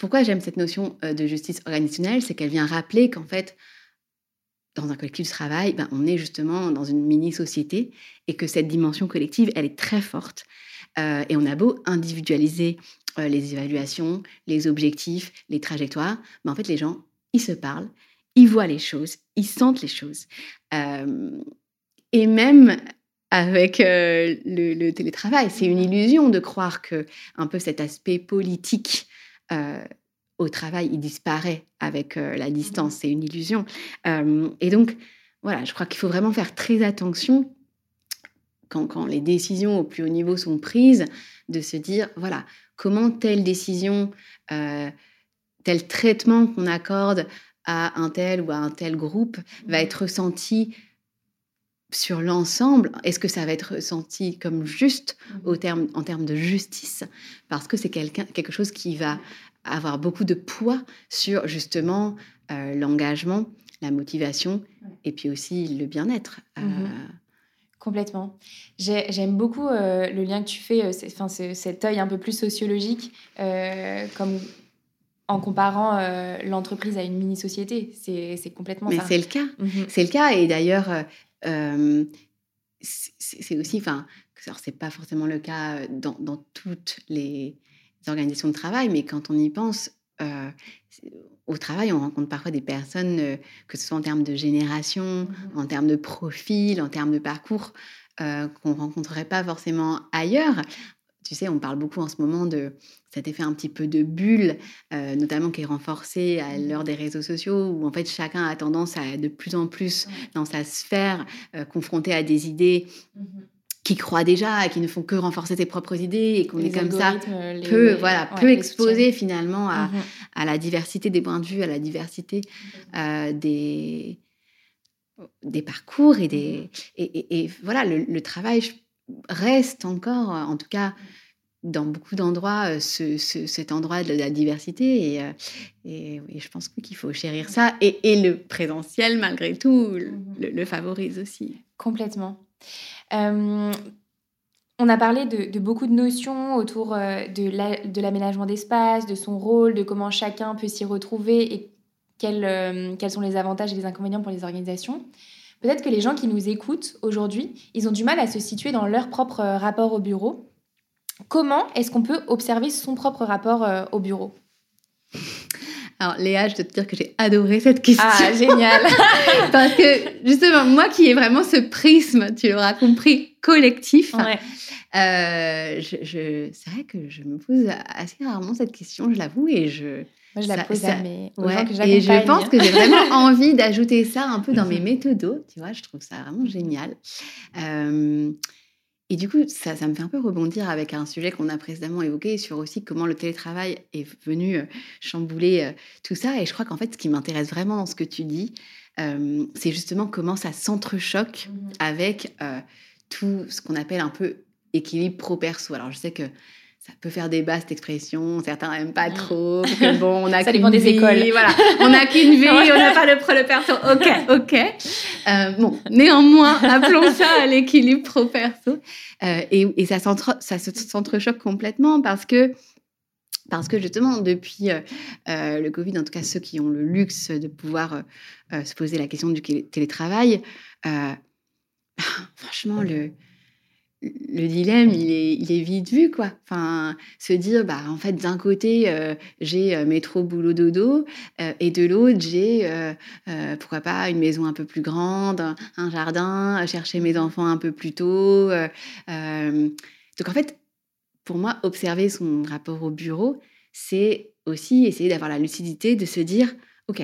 pourquoi j'aime cette notion euh, de justice organisationnelle C'est qu'elle vient rappeler qu'en fait, dans un collectif de travail, ben, on est justement dans une mini-société et que cette dimension collective, elle est très forte. Euh, et on a beau individualiser euh, les évaluations, les objectifs, les trajectoires, mais en fait, les gens, ils se parlent, ils voient les choses, ils sentent les choses. et même avec le, le, télétravail, c'est une illusion de croire que un peu cet aspect politique euh, au travail, il disparaît avec euh, la distance. C'est une illusion. Euh, et donc, voilà, je crois qu'il faut vraiment faire très attention quand, quand, les décisions au plus haut niveau sont prises, de se dire, voilà, comment telle décision, tel traitement qu'on accorde à un tel ou à un tel groupe va mmh. être ressenti sur l'ensemble, est-ce que ça va être ressenti comme juste mmh. au terme, en termes de justice? Parce que c'est quelque chose qui va avoir beaucoup de poids sur justement euh, l'engagement, la motivation et puis aussi le bien-être. Euh. Mmh Complètement. J'aime beaucoup euh, le lien que tu fais, enfin, cet œil un peu plus sociologique, comme en comparant l'entreprise à une mini-société. C'est complètement Mais c'est le cas. Mmh c'est le cas. Et d'ailleurs, c'est aussi, enfin, c'est pas forcément le cas dans, dans, toutes les organisations de travail, mais quand on y pense, au travail, on rencontre parfois des personnes, que ce soit en termes de génération, mmh en termes de profil, en termes de parcours, qu'on rencontrerait pas forcément ailleurs. Tu sais, on parle beaucoup en ce moment de cet effet un petit peu de bulle, euh, notamment qui est renforcé à mmh. l'heure des réseaux sociaux, où en fait chacun a tendance à de plus en plus dans sa sphère euh, confronté à des idées. Mmh qui croient déjà et qui ne font que renforcer ses propres idées et qu'on est comme ça peu voilà peu exposé finalement à, mmh à, la diversité des points de vue à la diversité euh, des des parcours et des et, et, voilà le, le, travail reste encore en tout cas dans beaucoup d'endroits euh, ce, cet endroit de la diversité et, euh, et, je pense qu'il faut chérir ça et, et, le présentiel malgré tout le, mmh favorise aussi. Complètement. Euh, on a parlé de, beaucoup de notions autour de l'aménagement d'espace, de son rôle, de comment chacun peut s'y retrouver et quels, quels sont les avantages et les inconvénients pour les organisations. Peut-être que les gens qui nous écoutent aujourd'hui, ils ont du mal à se situer dans leur propre rapport au bureau Comment est-ce qu'on peut observer son propre rapport euh, au bureau? Alors Léa, je dois te dire que j'ai adoré cette question. Ah, génial Parce que justement, moi qui ai vraiment ce prisme, tu l'auras compris, collectif, euh, je, c'est vrai que je me pose assez rarement cette question, je l'avoue, et je... Moi, je la pose à mes ouais, Et je pense que j'ai vraiment envie d'ajouter ça un peu dans mes méthodos, tu vois, je trouve ça vraiment génial. Euh, et du coup, ça, ça, me fait un peu rebondir avec un sujet qu'on a précédemment évoqué sur aussi comment le télétravail est venu euh, chambouler euh, tout ça. Et je crois qu'en fait, ce qui m'intéresse vraiment dans ce que tu dis, euh, c'est justement comment ça s'entrechoque mmh avec tout ce qu'on appelle un peu équilibre pro-perso. Alors, je sais que ça peut faire débat cette expression, certains n'aiment pas mmh. trop, que bon, on a ça dépend des écoles. Voilà, on n'a qu'une vie, on n'a pas le pro le perso. Ok, ok. Euh, bon, néanmoins, appelons ça l'équilibre pro perso. Euh, et, et, ça s'entrechoque complètement parce que parce que justement, depuis euh, le Covid, en tout cas ceux qui ont le luxe de pouvoir se poser la question du télétravail, franchement, le, le dilemme, il est, vite vu, quoi. Enfin, se dire, bah, en fait, d'un côté, euh, j'ai euh, métro, boulot, dodo, euh, et de l'autre, j'ai, pourquoi pas, une maison un peu plus grande, un jardin, chercher mes enfants un peu plus tôt. donc, en fait, pour moi, observer son rapport au bureau, c'est aussi essayer d'avoir la lucidité de se dire, OK,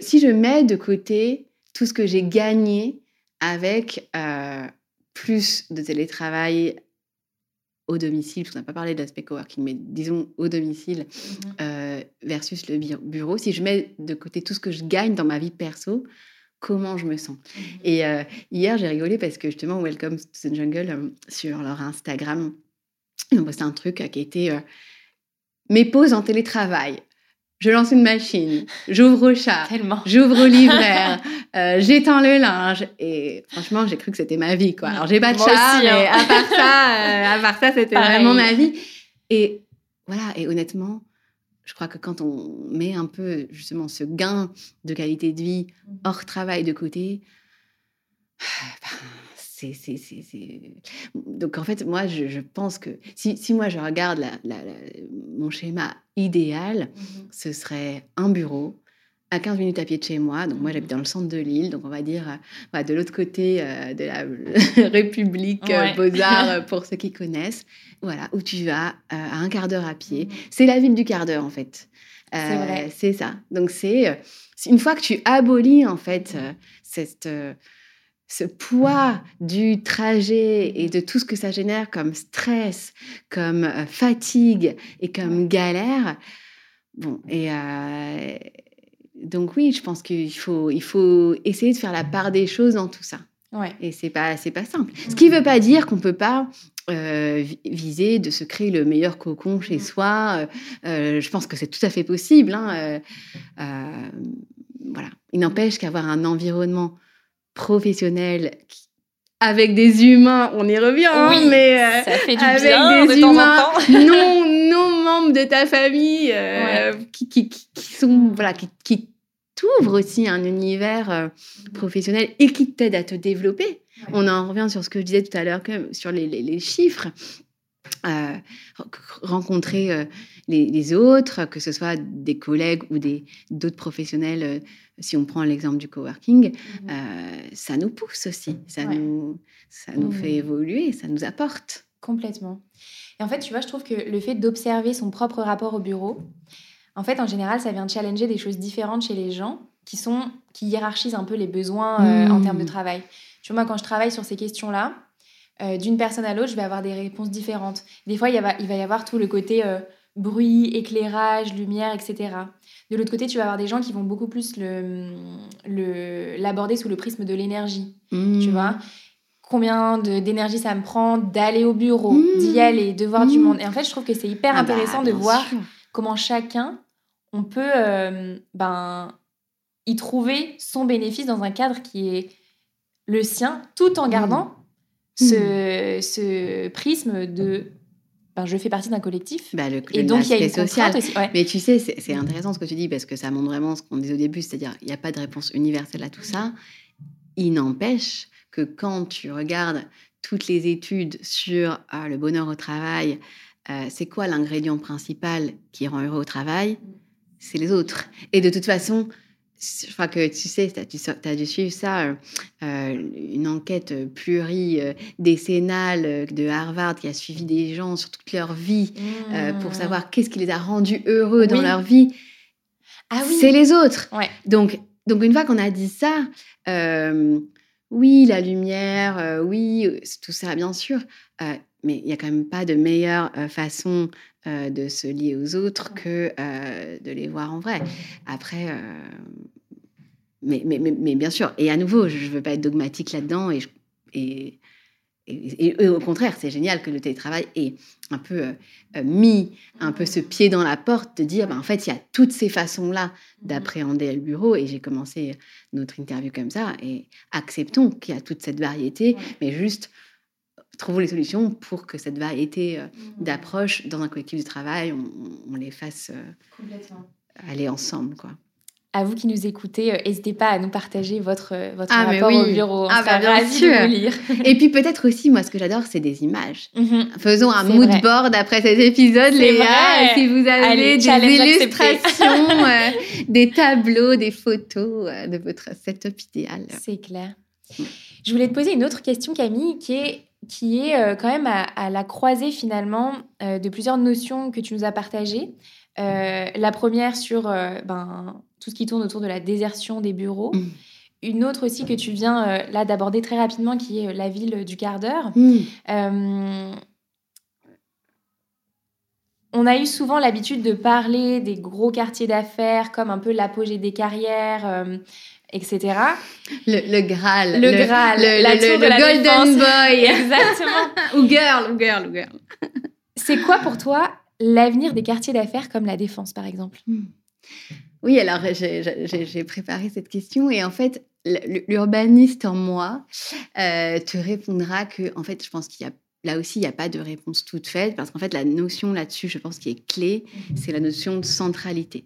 si je mets de côté tout ce que j'ai gagné avec euh, plus de télétravail au domicile, parce qu'on n'a pas parlé d'aspect coworking, mais disons au domicile mmh euh, versus le bureau, si je mets de côté tout ce que je gagne dans ma vie perso, comment je me sens? Mmh Et euh, hier, j'ai rigolé parce que justement, Welcome to the Jungle, sur leur Instagram, ils ont posté un truc qui était mes pauses en télétravail je lance une machine, j'ouvre au chat, j'ouvre au libraire, euh, j'étends le linge. Et franchement, j'ai cru que c'était ma vie, quoi. Alors, j'ai pas de chat, mais hein. à part ça, euh, à part ça, c'était vraiment ma vie. Et voilà, et honnêtement, je crois que quand on met un peu justement ce gain de qualité de vie mmh. hors travail de côté, ben, donc en fait, moi, je, pense que si, si, moi je regarde la, mon schéma idéal, mmh ce serait un bureau à 15 minutes à pied de chez moi. Donc moi, j'habite dans le centre de l'île, donc on va dire euh, de l'autre côté euh, de la République euh, Beaux-Arts pour ceux qui connaissent. Voilà, où tu vas à un quart d'heure à pied. Mmh c'est la ville du quart d'heure en fait. c'est ça. Donc c'est une fois que tu abolis en fait cette ce poids du trajet et de tout ce que ça génère comme stress, comme euh, fatigue et comme galère. Bon, et euh, donc oui, je pense qu'il faut, il faut essayer de faire la part des choses dans tout ça. Ouais. Et c'est pas, c'est pas simple. Ce qui ne veut pas dire qu'on peut pas euh, viser de se créer le meilleur cocon chez soi. je pense que c'est tout à fait possible. Hein, voilà. Il n'empêche qu'avoir un environnement professionnel avec des humains, on y revient, hein, mais euh, ça fait du avec bien, des humains non, non membres de ta famille euh, qui, qui, qui, sont voilà qui, qui t'ouvrent aussi un univers euh, professionnel et qui t'aident à te développer. On en revient sur ce que je disais tout à l'heure, sur les, les, les chiffres. rencontrer les, autres, que ce soit des collègues ou d'autres professionnels, euh, si on prend l'exemple du coworking, mmh euh, ça nous pousse aussi, ça nous, ça nous fait mmh. évoluer, ça nous apporte. Complètement. Et en fait, tu vois, je trouve que le fait d'observer son propre rapport au bureau, en fait, en général, ça vient challenger des choses différentes chez les gens qui sont qui hiérarchisent un peu les besoins euh, en termes de mmh. travail. Tu vois, moi, quand je travaille sur ces questions-là, d'une personne à l'autre, je vais avoir des réponses différentes. Des fois, il, y il va y avoir tout le côté bruit, éclairage, lumière, etc. De l'autre côté, tu vas avoir des gens qui vont beaucoup plus l'aborder le, sous le prisme de l'énergie. Mmh. Tu vois? Combien d'énergie ça me prend d'aller au bureau, mmh. d'y aller, de voir du mmh. monde. Et en fait, je trouve que c'est hyper ah bah, intéressant de voir comment chacun, on peut euh, ben, y trouver son bénéfice dans un cadre qui est le sien, tout en gardant ce, ce prisme de ben, je fais partie d'un collectif. Bah, le, et donc, il y a une social. Aussi, Mais tu sais, c'est intéressant ce que tu dis parce que ça montre vraiment ce qu'on disait au début, c'est-à-dire il n'y a pas de réponse universelle à tout ça. Il n'empêche que quand tu regardes toutes les études sur ah, le bonheur au travail, euh, c'est quoi l'ingrédient principal qui rend heureux au travail? C'est les autres. Et de toute façon, je crois que tu sais, tu as, dû suivre ça, euh, euh, une enquête pluridécennale euh, de Harvard qui a suivi des gens sur toute leur vie pour mmh. savoir qu'est-ce qui les a rendus heureux dans leur vie. Ah oui. C'est les autres. Donc, donc, une fois qu'on a dit ça, oui, la lumière, oui, tout ça, bien sûr, mais il n'y a quand même pas de meilleure façon euh, de se lier aux autres que euh, de les voir en vrai. Après, euh, mais, mais, mais, bien sûr, et à nouveau, je ne veux pas être dogmatique là-dedans et, et, et, au contraire, c'est génial que le télétravail ait un peu mis un peu ce pied dans la porte de dire, ben, en fait, il y a toutes ces façons-là d'appréhender le bureau. Et j'ai commencé notre interview comme ça. Et acceptons qu'il y a toute cette variété, mais juste trouvons les solutions pour que cette variété euh, mmh. d'approches dans un collectif de travail, on, les fasse euh, aller ensemble. quoi. À vous qui nous écoutez, euh, n'hésitez pas à nous partager votre, votre ah, rapport au bureau. On ah, sera bah, ravis de vous lire. Et puis peut-être aussi, moi, ce que j'adore, c'est des images. Mmh Faisons un mood board après cet épisode, Léa. Si vous avez des illustrations, des tableaux, des photos de votre setup idéal. C'est clair. Je voulais te poser une autre question, Camille, qui est qui est quand même à, la croisée finalement de plusieurs notions que tu nous as partagées. la première sur ben, tout ce qui tourne autour de la désertion des bureaux. Mmh. Une autre aussi que tu viens là d'aborder très rapidement, qui est la ville du quart d'heure. Mmh. on a eu souvent l'habitude de parler des gros quartiers d'affaires comme un peu l'apogée des carrières, etc. Le, Graal. Le, Graal. Le, la tour de Golden Boy. Exactement. ou Girl, ou Girl, ou Girl. C'est quoi pour toi l'avenir des quartiers d'affaires comme la Défense, par exemple? Hmm. Oui, alors j'ai préparé cette question et en fait, l'urbaniste en moi euh, te répondra que, en fait, je pense qu'il y a là aussi, il n'y a pas de réponse toute faite parce qu'en fait, la notion là-dessus, je pense, qui est clé, mhm. c'est la notion de centralité.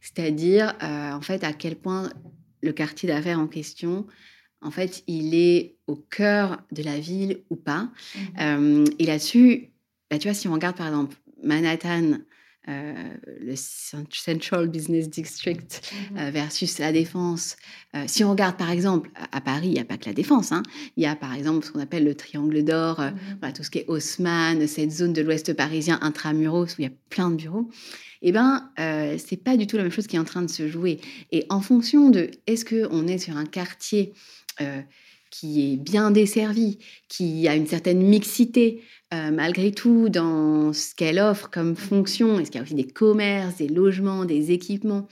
C'est-à-dire, euh, en fait, à quel point le quartier d'affaires en question, en fait, il est au cœur de la ville ou pas. Mhm. Euh, et là-dessus, bah, tu vois, si on regarde par exemple Manhattan, le Central Business District mhm. euh, versus la Défense. si on regarde par exemple à, Paris, il n'y a pas que la Défense. Hein. Il y a par exemple ce qu'on appelle le Triangle d'Or, mhm. tout ce qui est Haussmann, cette zone de l'Ouest parisien intramuros où il y a plein de bureaux eh ben, euh, c'est pas du tout la même chose qui est en train de se jouer. Et en fonction de est-ce qu'on est sur un quartier euh, qui est bien desservi, qui a une certaine mixité euh, malgré tout dans ce qu'elle offre comme fonction, est-ce qu'il y a aussi des commerces, des logements, des équipements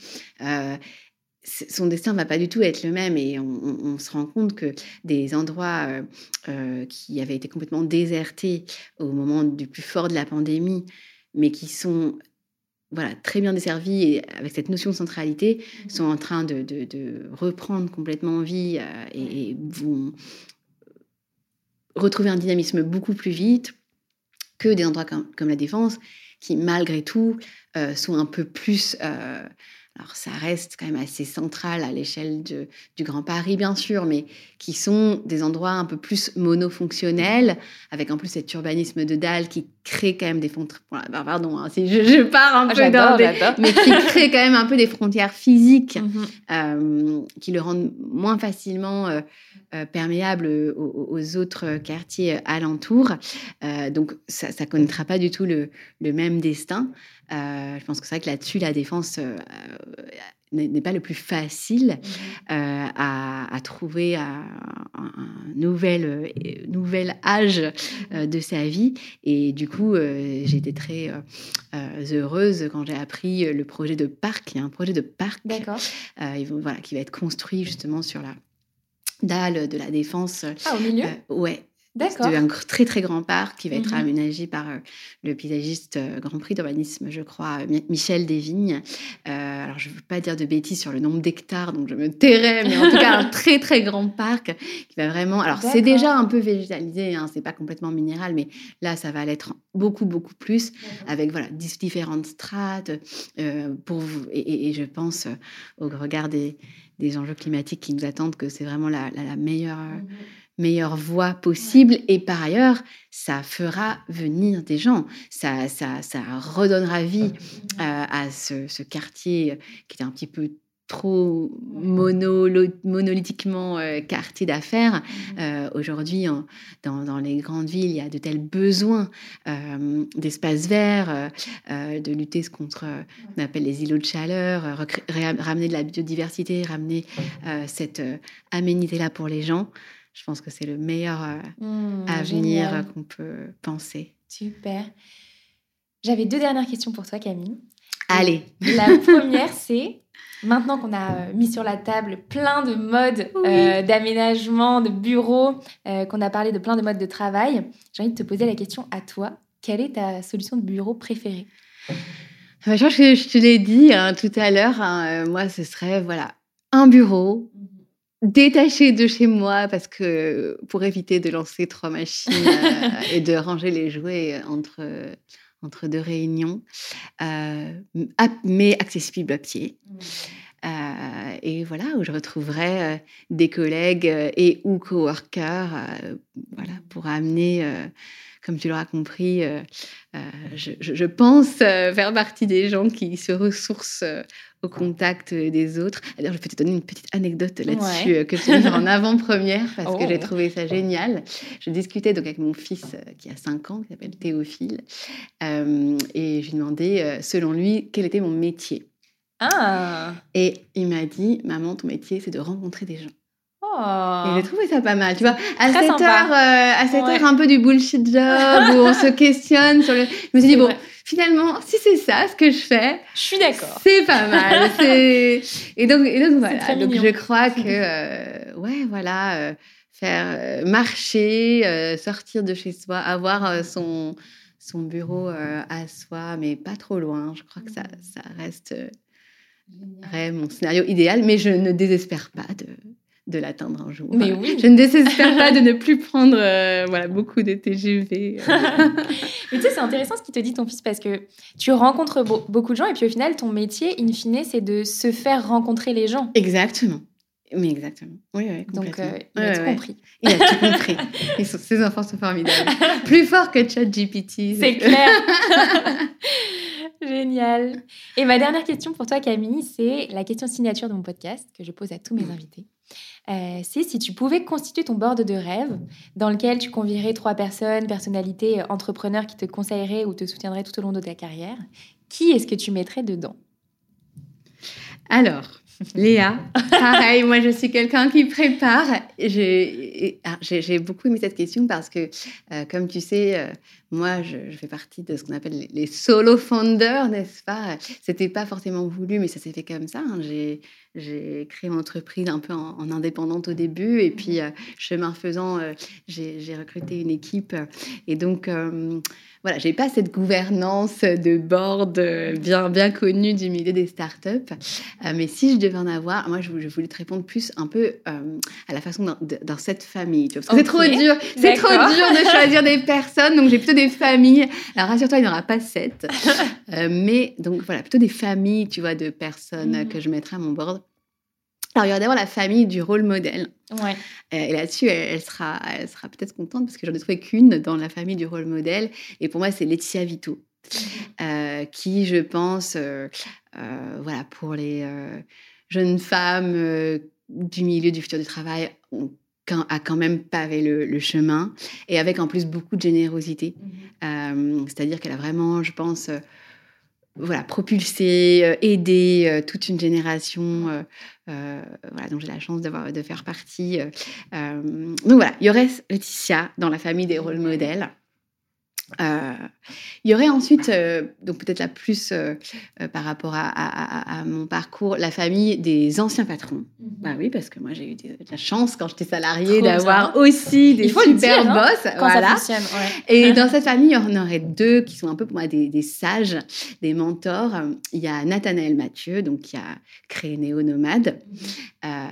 son destin va pas du tout être le même et on, se rend compte que des endroits qui avaient été complètement désertés au moment du plus fort de la pandémie, mais qui sont voilà, très bien desservis et avec cette notion de centralité, mmh. sont en train de, reprendre complètement vie euh, et, vont retrouver un dynamisme beaucoup plus vite que des endroits comme, la Défense, qui malgré tout euh, sont un peu plus euh, alors ça reste quand même assez central à l'échelle du Grand Paris, bien sûr, mais qui sont des endroits un peu plus monofonctionnels, avec en plus cet urbanisme de dalle qui crée quand même des frontières. Pardon, hein, si je, pars un ah, peu dans des... mais qui crée quand même un peu des frontières physiques mhm. euh, qui le rendent moins facilement euh, euh, perméable aux, autres quartiers alentours. donc ça, ne connaîtra pas du tout le, le même destin. Euh, je pense que c'est vrai que là-dessus, la défense euh, n'est pas le plus facile mmh euh, à, trouver un, nouvel, nouvel âge de sa vie. Et du coup, j'étais très heureuse quand j'ai appris le projet de parc. Il y a un projet de parc voilà, qui va être construit justement sur la dalle de la défense. Ah, au milieu? Ouais, c'est un très très grand parc qui va être mmh aménagé par euh, le paysagiste euh, Grand Prix d'urbanisme, je crois, Michel Desvignes. Euh, alors je ne veux pas dire de bêtises sur le nombre d'hectares, donc je me tairai, mais en tout cas un très très grand parc qui va vraiment. Alors c'est déjà un peu végétalisé, hein, c'est pas complètement minéral, mais là ça va l'être beaucoup beaucoup plus avec voilà différentes strates pour vous. Et, je pense au regard des, des, enjeux climatiques qui nous attendent que c'est vraiment la, meilleure. Mmh meilleure voie possible. Et par ailleurs, ça fera venir des gens. Ça, ça, ça redonnera vie euh, à ce, quartier qui était un petit peu trop mono, monolithiquement euh, quartier d'affaires. Euh, aujourd'hui, dans, dans, les grandes villes, il y a de tels besoins d'espaces verts, de lutter contre ce qu'on appelle les îlots de chaleur, ramener de la biodiversité, ramener cette aménité-là pour les gens. Je pense que c'est le meilleur euh, mmh, avenir qu'on peut penser. Super. J'avais deux dernières questions pour toi, Camille. Allez. La première, c'est maintenant qu'on a euh, mis sur la table plein de modes euh, d'aménagement, de bureaux, qu'on a parlé de plein de modes de travail, j'ai envie de te poser la question à toi. Quelle est ta solution de bureau préférée? Bah, Je pense que je te l'ai dit hein, tout à l'heure. Hein, moi, ce serait voilà un bureau mmh détaché de chez moi parce que pour éviter de lancer trois machines euh, et de ranger les jouets entre, entre deux réunions, euh, mais accessible à pied. Mmh. Euh, et voilà, où je retrouverai des collègues et ou coworkers voilà, pour amener comme tu l'auras compris, je, je, pense faire partie des gens qui se ressourcent au contact des autres. D'ailleurs, je vais te donner une petite anecdote là-dessus que je vais en avant-première parce que j'ai oh. trouvé ça génial. Je discutais donc avec mon fils qui a 5 ans, qui s'appelle Théophile, et je lui demandais, selon lui, quel était mon métier. Ah. Et il m'a dit, maman, ton métier, c'est de rencontrer des gens. Oh. Et j'ai trouvé ça pas mal, tu vois. À cette heure, euh, à cette heure un peu du bullshit job où on se questionne sur le. Je me suis dit bon, finalement, si c'est ça ce que je fais, je suis d'accord. C'est pas mal. et donc, et donc voilà. Donc je crois que euh, ouais, voilà, euh, faire marcher, sortir de chez soi, avoir son son bureau à soi, mais pas trop loin. Je crois que ça ça reste mon scénario idéal, mais je ne désespère pas de, de l'atteindre un jour. Mais oui. Je ne désespère pas de ne plus prendre euh, voilà, beaucoup de TGV. Euh. mais tu sais, c'est intéressant ce qu'il te dit ton fils parce que tu rencontres beaucoup de gens et puis au final, ton métier, in fine, c'est de se faire rencontrer les gens. Exactement. Mais exactement. Oui, oui, Donc, euh, il a tout compris. Il a tout compris. Et ses enfants sont formidables. Plus fort que ChatGPT. C'est clair. Génial. Et ma dernière question pour toi, Camille, c'est la question signature de mon podcast que je pose à tous mes invités. Euh, si tu pouvais constituer ton board de rêve dans lequel tu convierais trois personnes, personnalités, euh, entrepreneurs qui te conseilleraient ou te soutiendraient tout au long de ta carrière, qui est-ce que tu mettrais dedans? Alors, Léa, pareil, moi je suis quelqu'un qui prépare. J'ai beaucoup aimé cette question parce que, euh, comme tu sais, moi, je, fais partie de ce qu'on appelle les, solo founders, n'est-ce pas? C'était pas forcément voulu, mais ça s'est fait comme ça. Hein. J'ai créé mon entreprise un peu en, indépendante au début, et puis euh, chemin faisant, euh, j'ai recruté une équipe. Et donc, euh, voilà, j'ai pas cette gouvernance de board bien bien connue du milieu des startups. mais si je devais en avoir, moi, je, voulais te répondre plus un peu à la façon dans cette famille. Que c'est trop dur, c'est trop dur de choisir des personnes. Donc, j'ai plutôt des familles. Alors rassure-toi, il n'y aura pas sept. Euh, mais donc voilà, plutôt des familles, tu vois, de personnes mm. que je mettrai à mon board. Alors, il y aura d'abord la famille du rôle modèle. Ouais. Euh, et là-dessus, elle, sera, elle sera peut-être contente parce que j'en ai trouvé qu'une dans la famille du rôle modèle. Et pour moi, c'est Laetitia Vito, euh, qui, je pense, voilà, pour les jeunes femmes du milieu du futur du travail, a quand même pavé le, chemin et avec en plus beaucoup de générosité. Mhm. Euh, c'est-à-dire qu'elle a vraiment, je pense, euh, voilà, propulsé, euh, aidé toute une génération. voilà, dont j'ai la chance de faire partie. donc voilà, il y Laetitia dans la famille des rôles modèles. Euh, il y aurait ensuite, euh, donc peut-être la plus euh, par rapport à, mon parcours, la famille des anciens patrons. Mhm. Bah oui, parce que moi j'ai eu de, la chance quand j'étais salariée d'avoir aussi des super hein, boss. voilà. Et dans cette famille, il y en aurait deux qui sont un peu pour moi des, sages, des mentors. Il y a Nathanaël Mathieu, donc qui a créé Néo Nomade. Mhm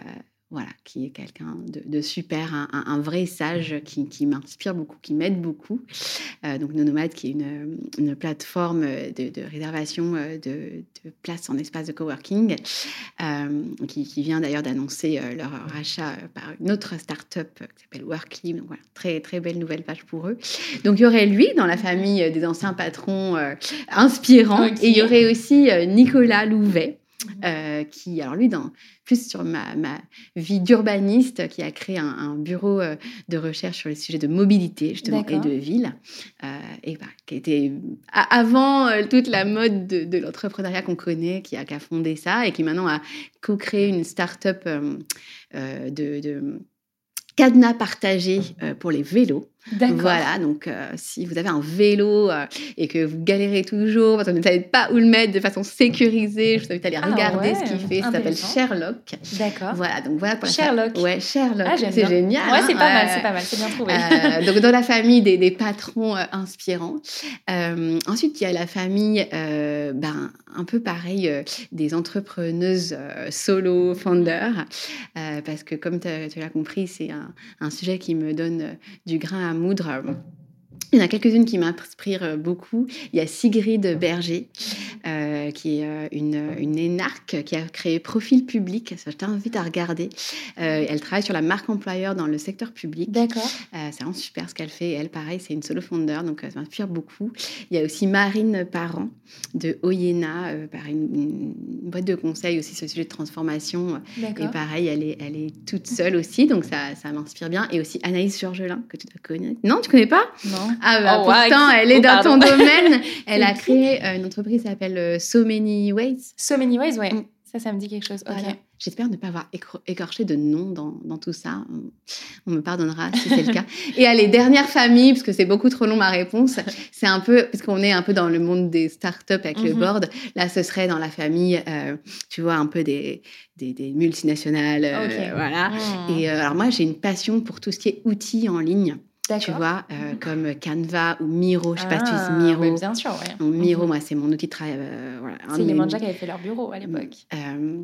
voilà, qui est quelqu'un de, super, un, vrai sage qui, m'inspire beaucoup, qui m'aide beaucoup. Euh, donc Nonomade, qui est une, plateforme de, réservation euh, de, places en espace de coworking, euh, qui, vient d'ailleurs d'annoncer leur rachat par une autre start-up qui s'appelle Workly. Donc voilà, très, très belle nouvelle page pour eux. Donc il y aurait lui dans la famille des anciens patrons inspirants, et il y aurait aussi Nicolas Louvet. Euh, qui, alors lui, dans, plus sur ma, ma vie d'urbaniste, qui a créé un, bureau euh, de recherche sur les sujets de mobilité, justement, et de ville, euh, et bah, qui était avant toute la mode de, l'entrepreneuriat qu'on connaît, qui a, qui a, fondé ça, et qui maintenant a co-créé une start-up de, de cadenas partagé pour les vélos. Voilà, donc euh, si vous avez un vélo euh, et que vous galérez toujours parce que vous ne savez pas où le mettre de façon sécurisée, je vous invite à aller ah regarder ce qu'il fait. Ça s'appelle Sherlock. D'accord. Voilà, donc voilà pour Sherlock. Ouais, Sherlock. Ah, c'est génial. Ouais, c'est pas mal, c'est pas mal, c'est bien trouvé. Euh, donc dans la famille des, des patrons inspirants. ensuite, il y a la famille, ben, un peu pareil, des entrepreneuses solo founders, parce que comme tu l'as compris, c'est un, un, sujet qui me donne du grain à mudra Il y en a quelques-unes qui m'inspirent beaucoup. Il y a Sigrid Berger, euh, qui est euh, une, une, énarque qui a créé Profil Public. Je t'invite à regarder. Euh, elle travaille sur la marque employeur dans le secteur public. D'accord. c'est vraiment super ce qu'elle fait. elle, pareil, c'est une solo founder, donc ça m'inspire beaucoup. Il y a aussi Marine Parent de Oyena, par une, boîte de conseil aussi sur le sujet de transformation. Et pareil, elle est, elle est toute seule aussi, donc ça, ça m'inspire bien. Et aussi Anaïs Georgelin, que tu dois connaître. Non, tu connais pas? Non. Ah bah oh, pourtant, elle est oh, dans ton domaine. Elle a créé euh, une entreprise qui s'appelle euh, So Many Ways. So Many Ways, ouais. Mm. Ça, ça me dit quelque chose. J'espère ne pas avoir écorché de nom dans, dans tout ça. On me pardonnera si c'est le cas. Et à les dernières familles, parce que c'est beaucoup trop long ma réponse, c'est un peu, parce qu'on est un peu dans le monde des startups avec le mhm. board, là ce serait dans la famille, euh, tu vois, un peu des, des, des multinationales. voilà. Hmm. Et alors moi, j'ai une passion pour tout ce qui est outils en ligne. Tu vois, euh, mhm. comme Canva ou Miro. Je sais pas si tu utilises ah, Miro. bien sûr, ouais. Miro, mhm. moi, c'est mon outil de travail. Euh, voilà, c'est les Manja qui avaient fait leur bureau à l'époque. Euh,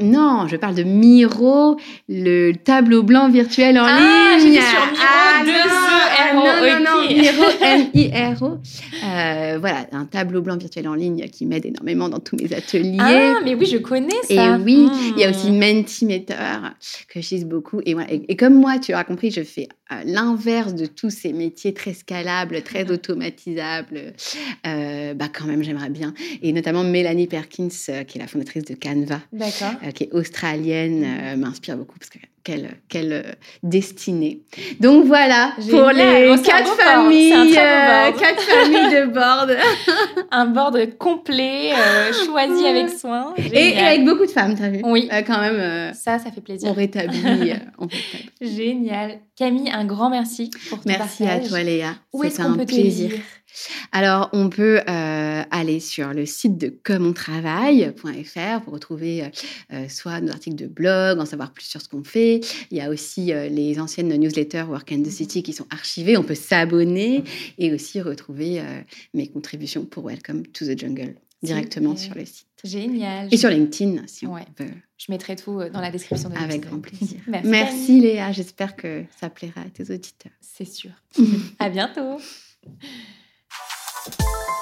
non, je parle de Miro, le tableau blanc virtuel en ah, ligne. sur Miro, ah, deux e, non, non, non, Miro, M-I-R-O. Euh, voilà, un tableau blanc virtuel en ligne qui m'aide énormément dans tous mes ateliers. Ah, mais oui, je connais ça. Et oui, il y a aussi hmm. Mentimeter que j'utilise beaucoup. Et, voilà, et, comme moi, tu l'auras compris, je fais l'inverse de tous ces métiers très scalables, très hmm. automatisables. Euh, bah, quand même, j'aimerais bien. Et notamment Mélanie Perkins, qui est la fondatrice de Canva. Euh, qui est australienne, mhm. euh, m'inspire beaucoup parce que quelle, quelle euh, destinée. Donc voilà pour les oh, quatre familles, quatre familles de board. un board complet, choisi avec soin. Et, avec beaucoup de femmes, tu as vu? Oui. quand même. ça, ça fait plaisir. On rétablit. Génial. Camille, un grand merci pour ton Merci à toi, Léa. C'est un plaisir. Alors, on peut euh, aller sur le site de commontravail.fr pour retrouver euh, euh, soit nos articles de blog, en savoir plus sur ce qu'on fait. Il y a aussi les anciennes newsletters Work and the City qui sont archivées. On peut s'abonner et aussi retrouver mes contributions pour Welcome to the Jungle directement sur le site. Génial. Et sur LinkedIn, si on. Je mettrai tout dans la description de Avec grand plaisir. Merci, Merci Léa. J'espère que ça plaira à tes auditeurs. C'est sûr. à bientôt.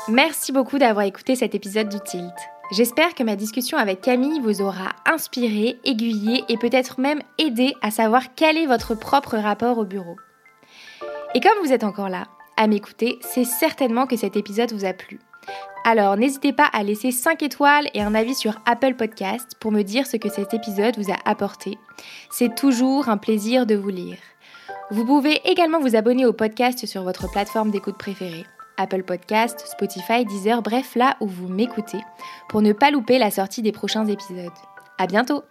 Merci beaucoup d'avoir écouté cet épisode du Tilt. J'espère que ma discussion avec Camille vous aura inspiré, aiguillé et peut-être même aidé à savoir quel est votre propre rapport au bureau. Et comme vous êtes encore là, à m'écouter, c'est certainement que cet épisode vous a plu. Alors n'hésitez pas à laisser 5 étoiles et un avis sur Apple Podcast pour me dire ce que cet épisode vous a apporté. C'est toujours un plaisir de vous lire. Vous pouvez également vous abonner au podcast sur votre plateforme d'écoute préférée. Apple Podcast, Spotify, Deezer, bref là où vous m'écoutez, pour ne pas louper la sortie des prochains épisodes. À bientôt!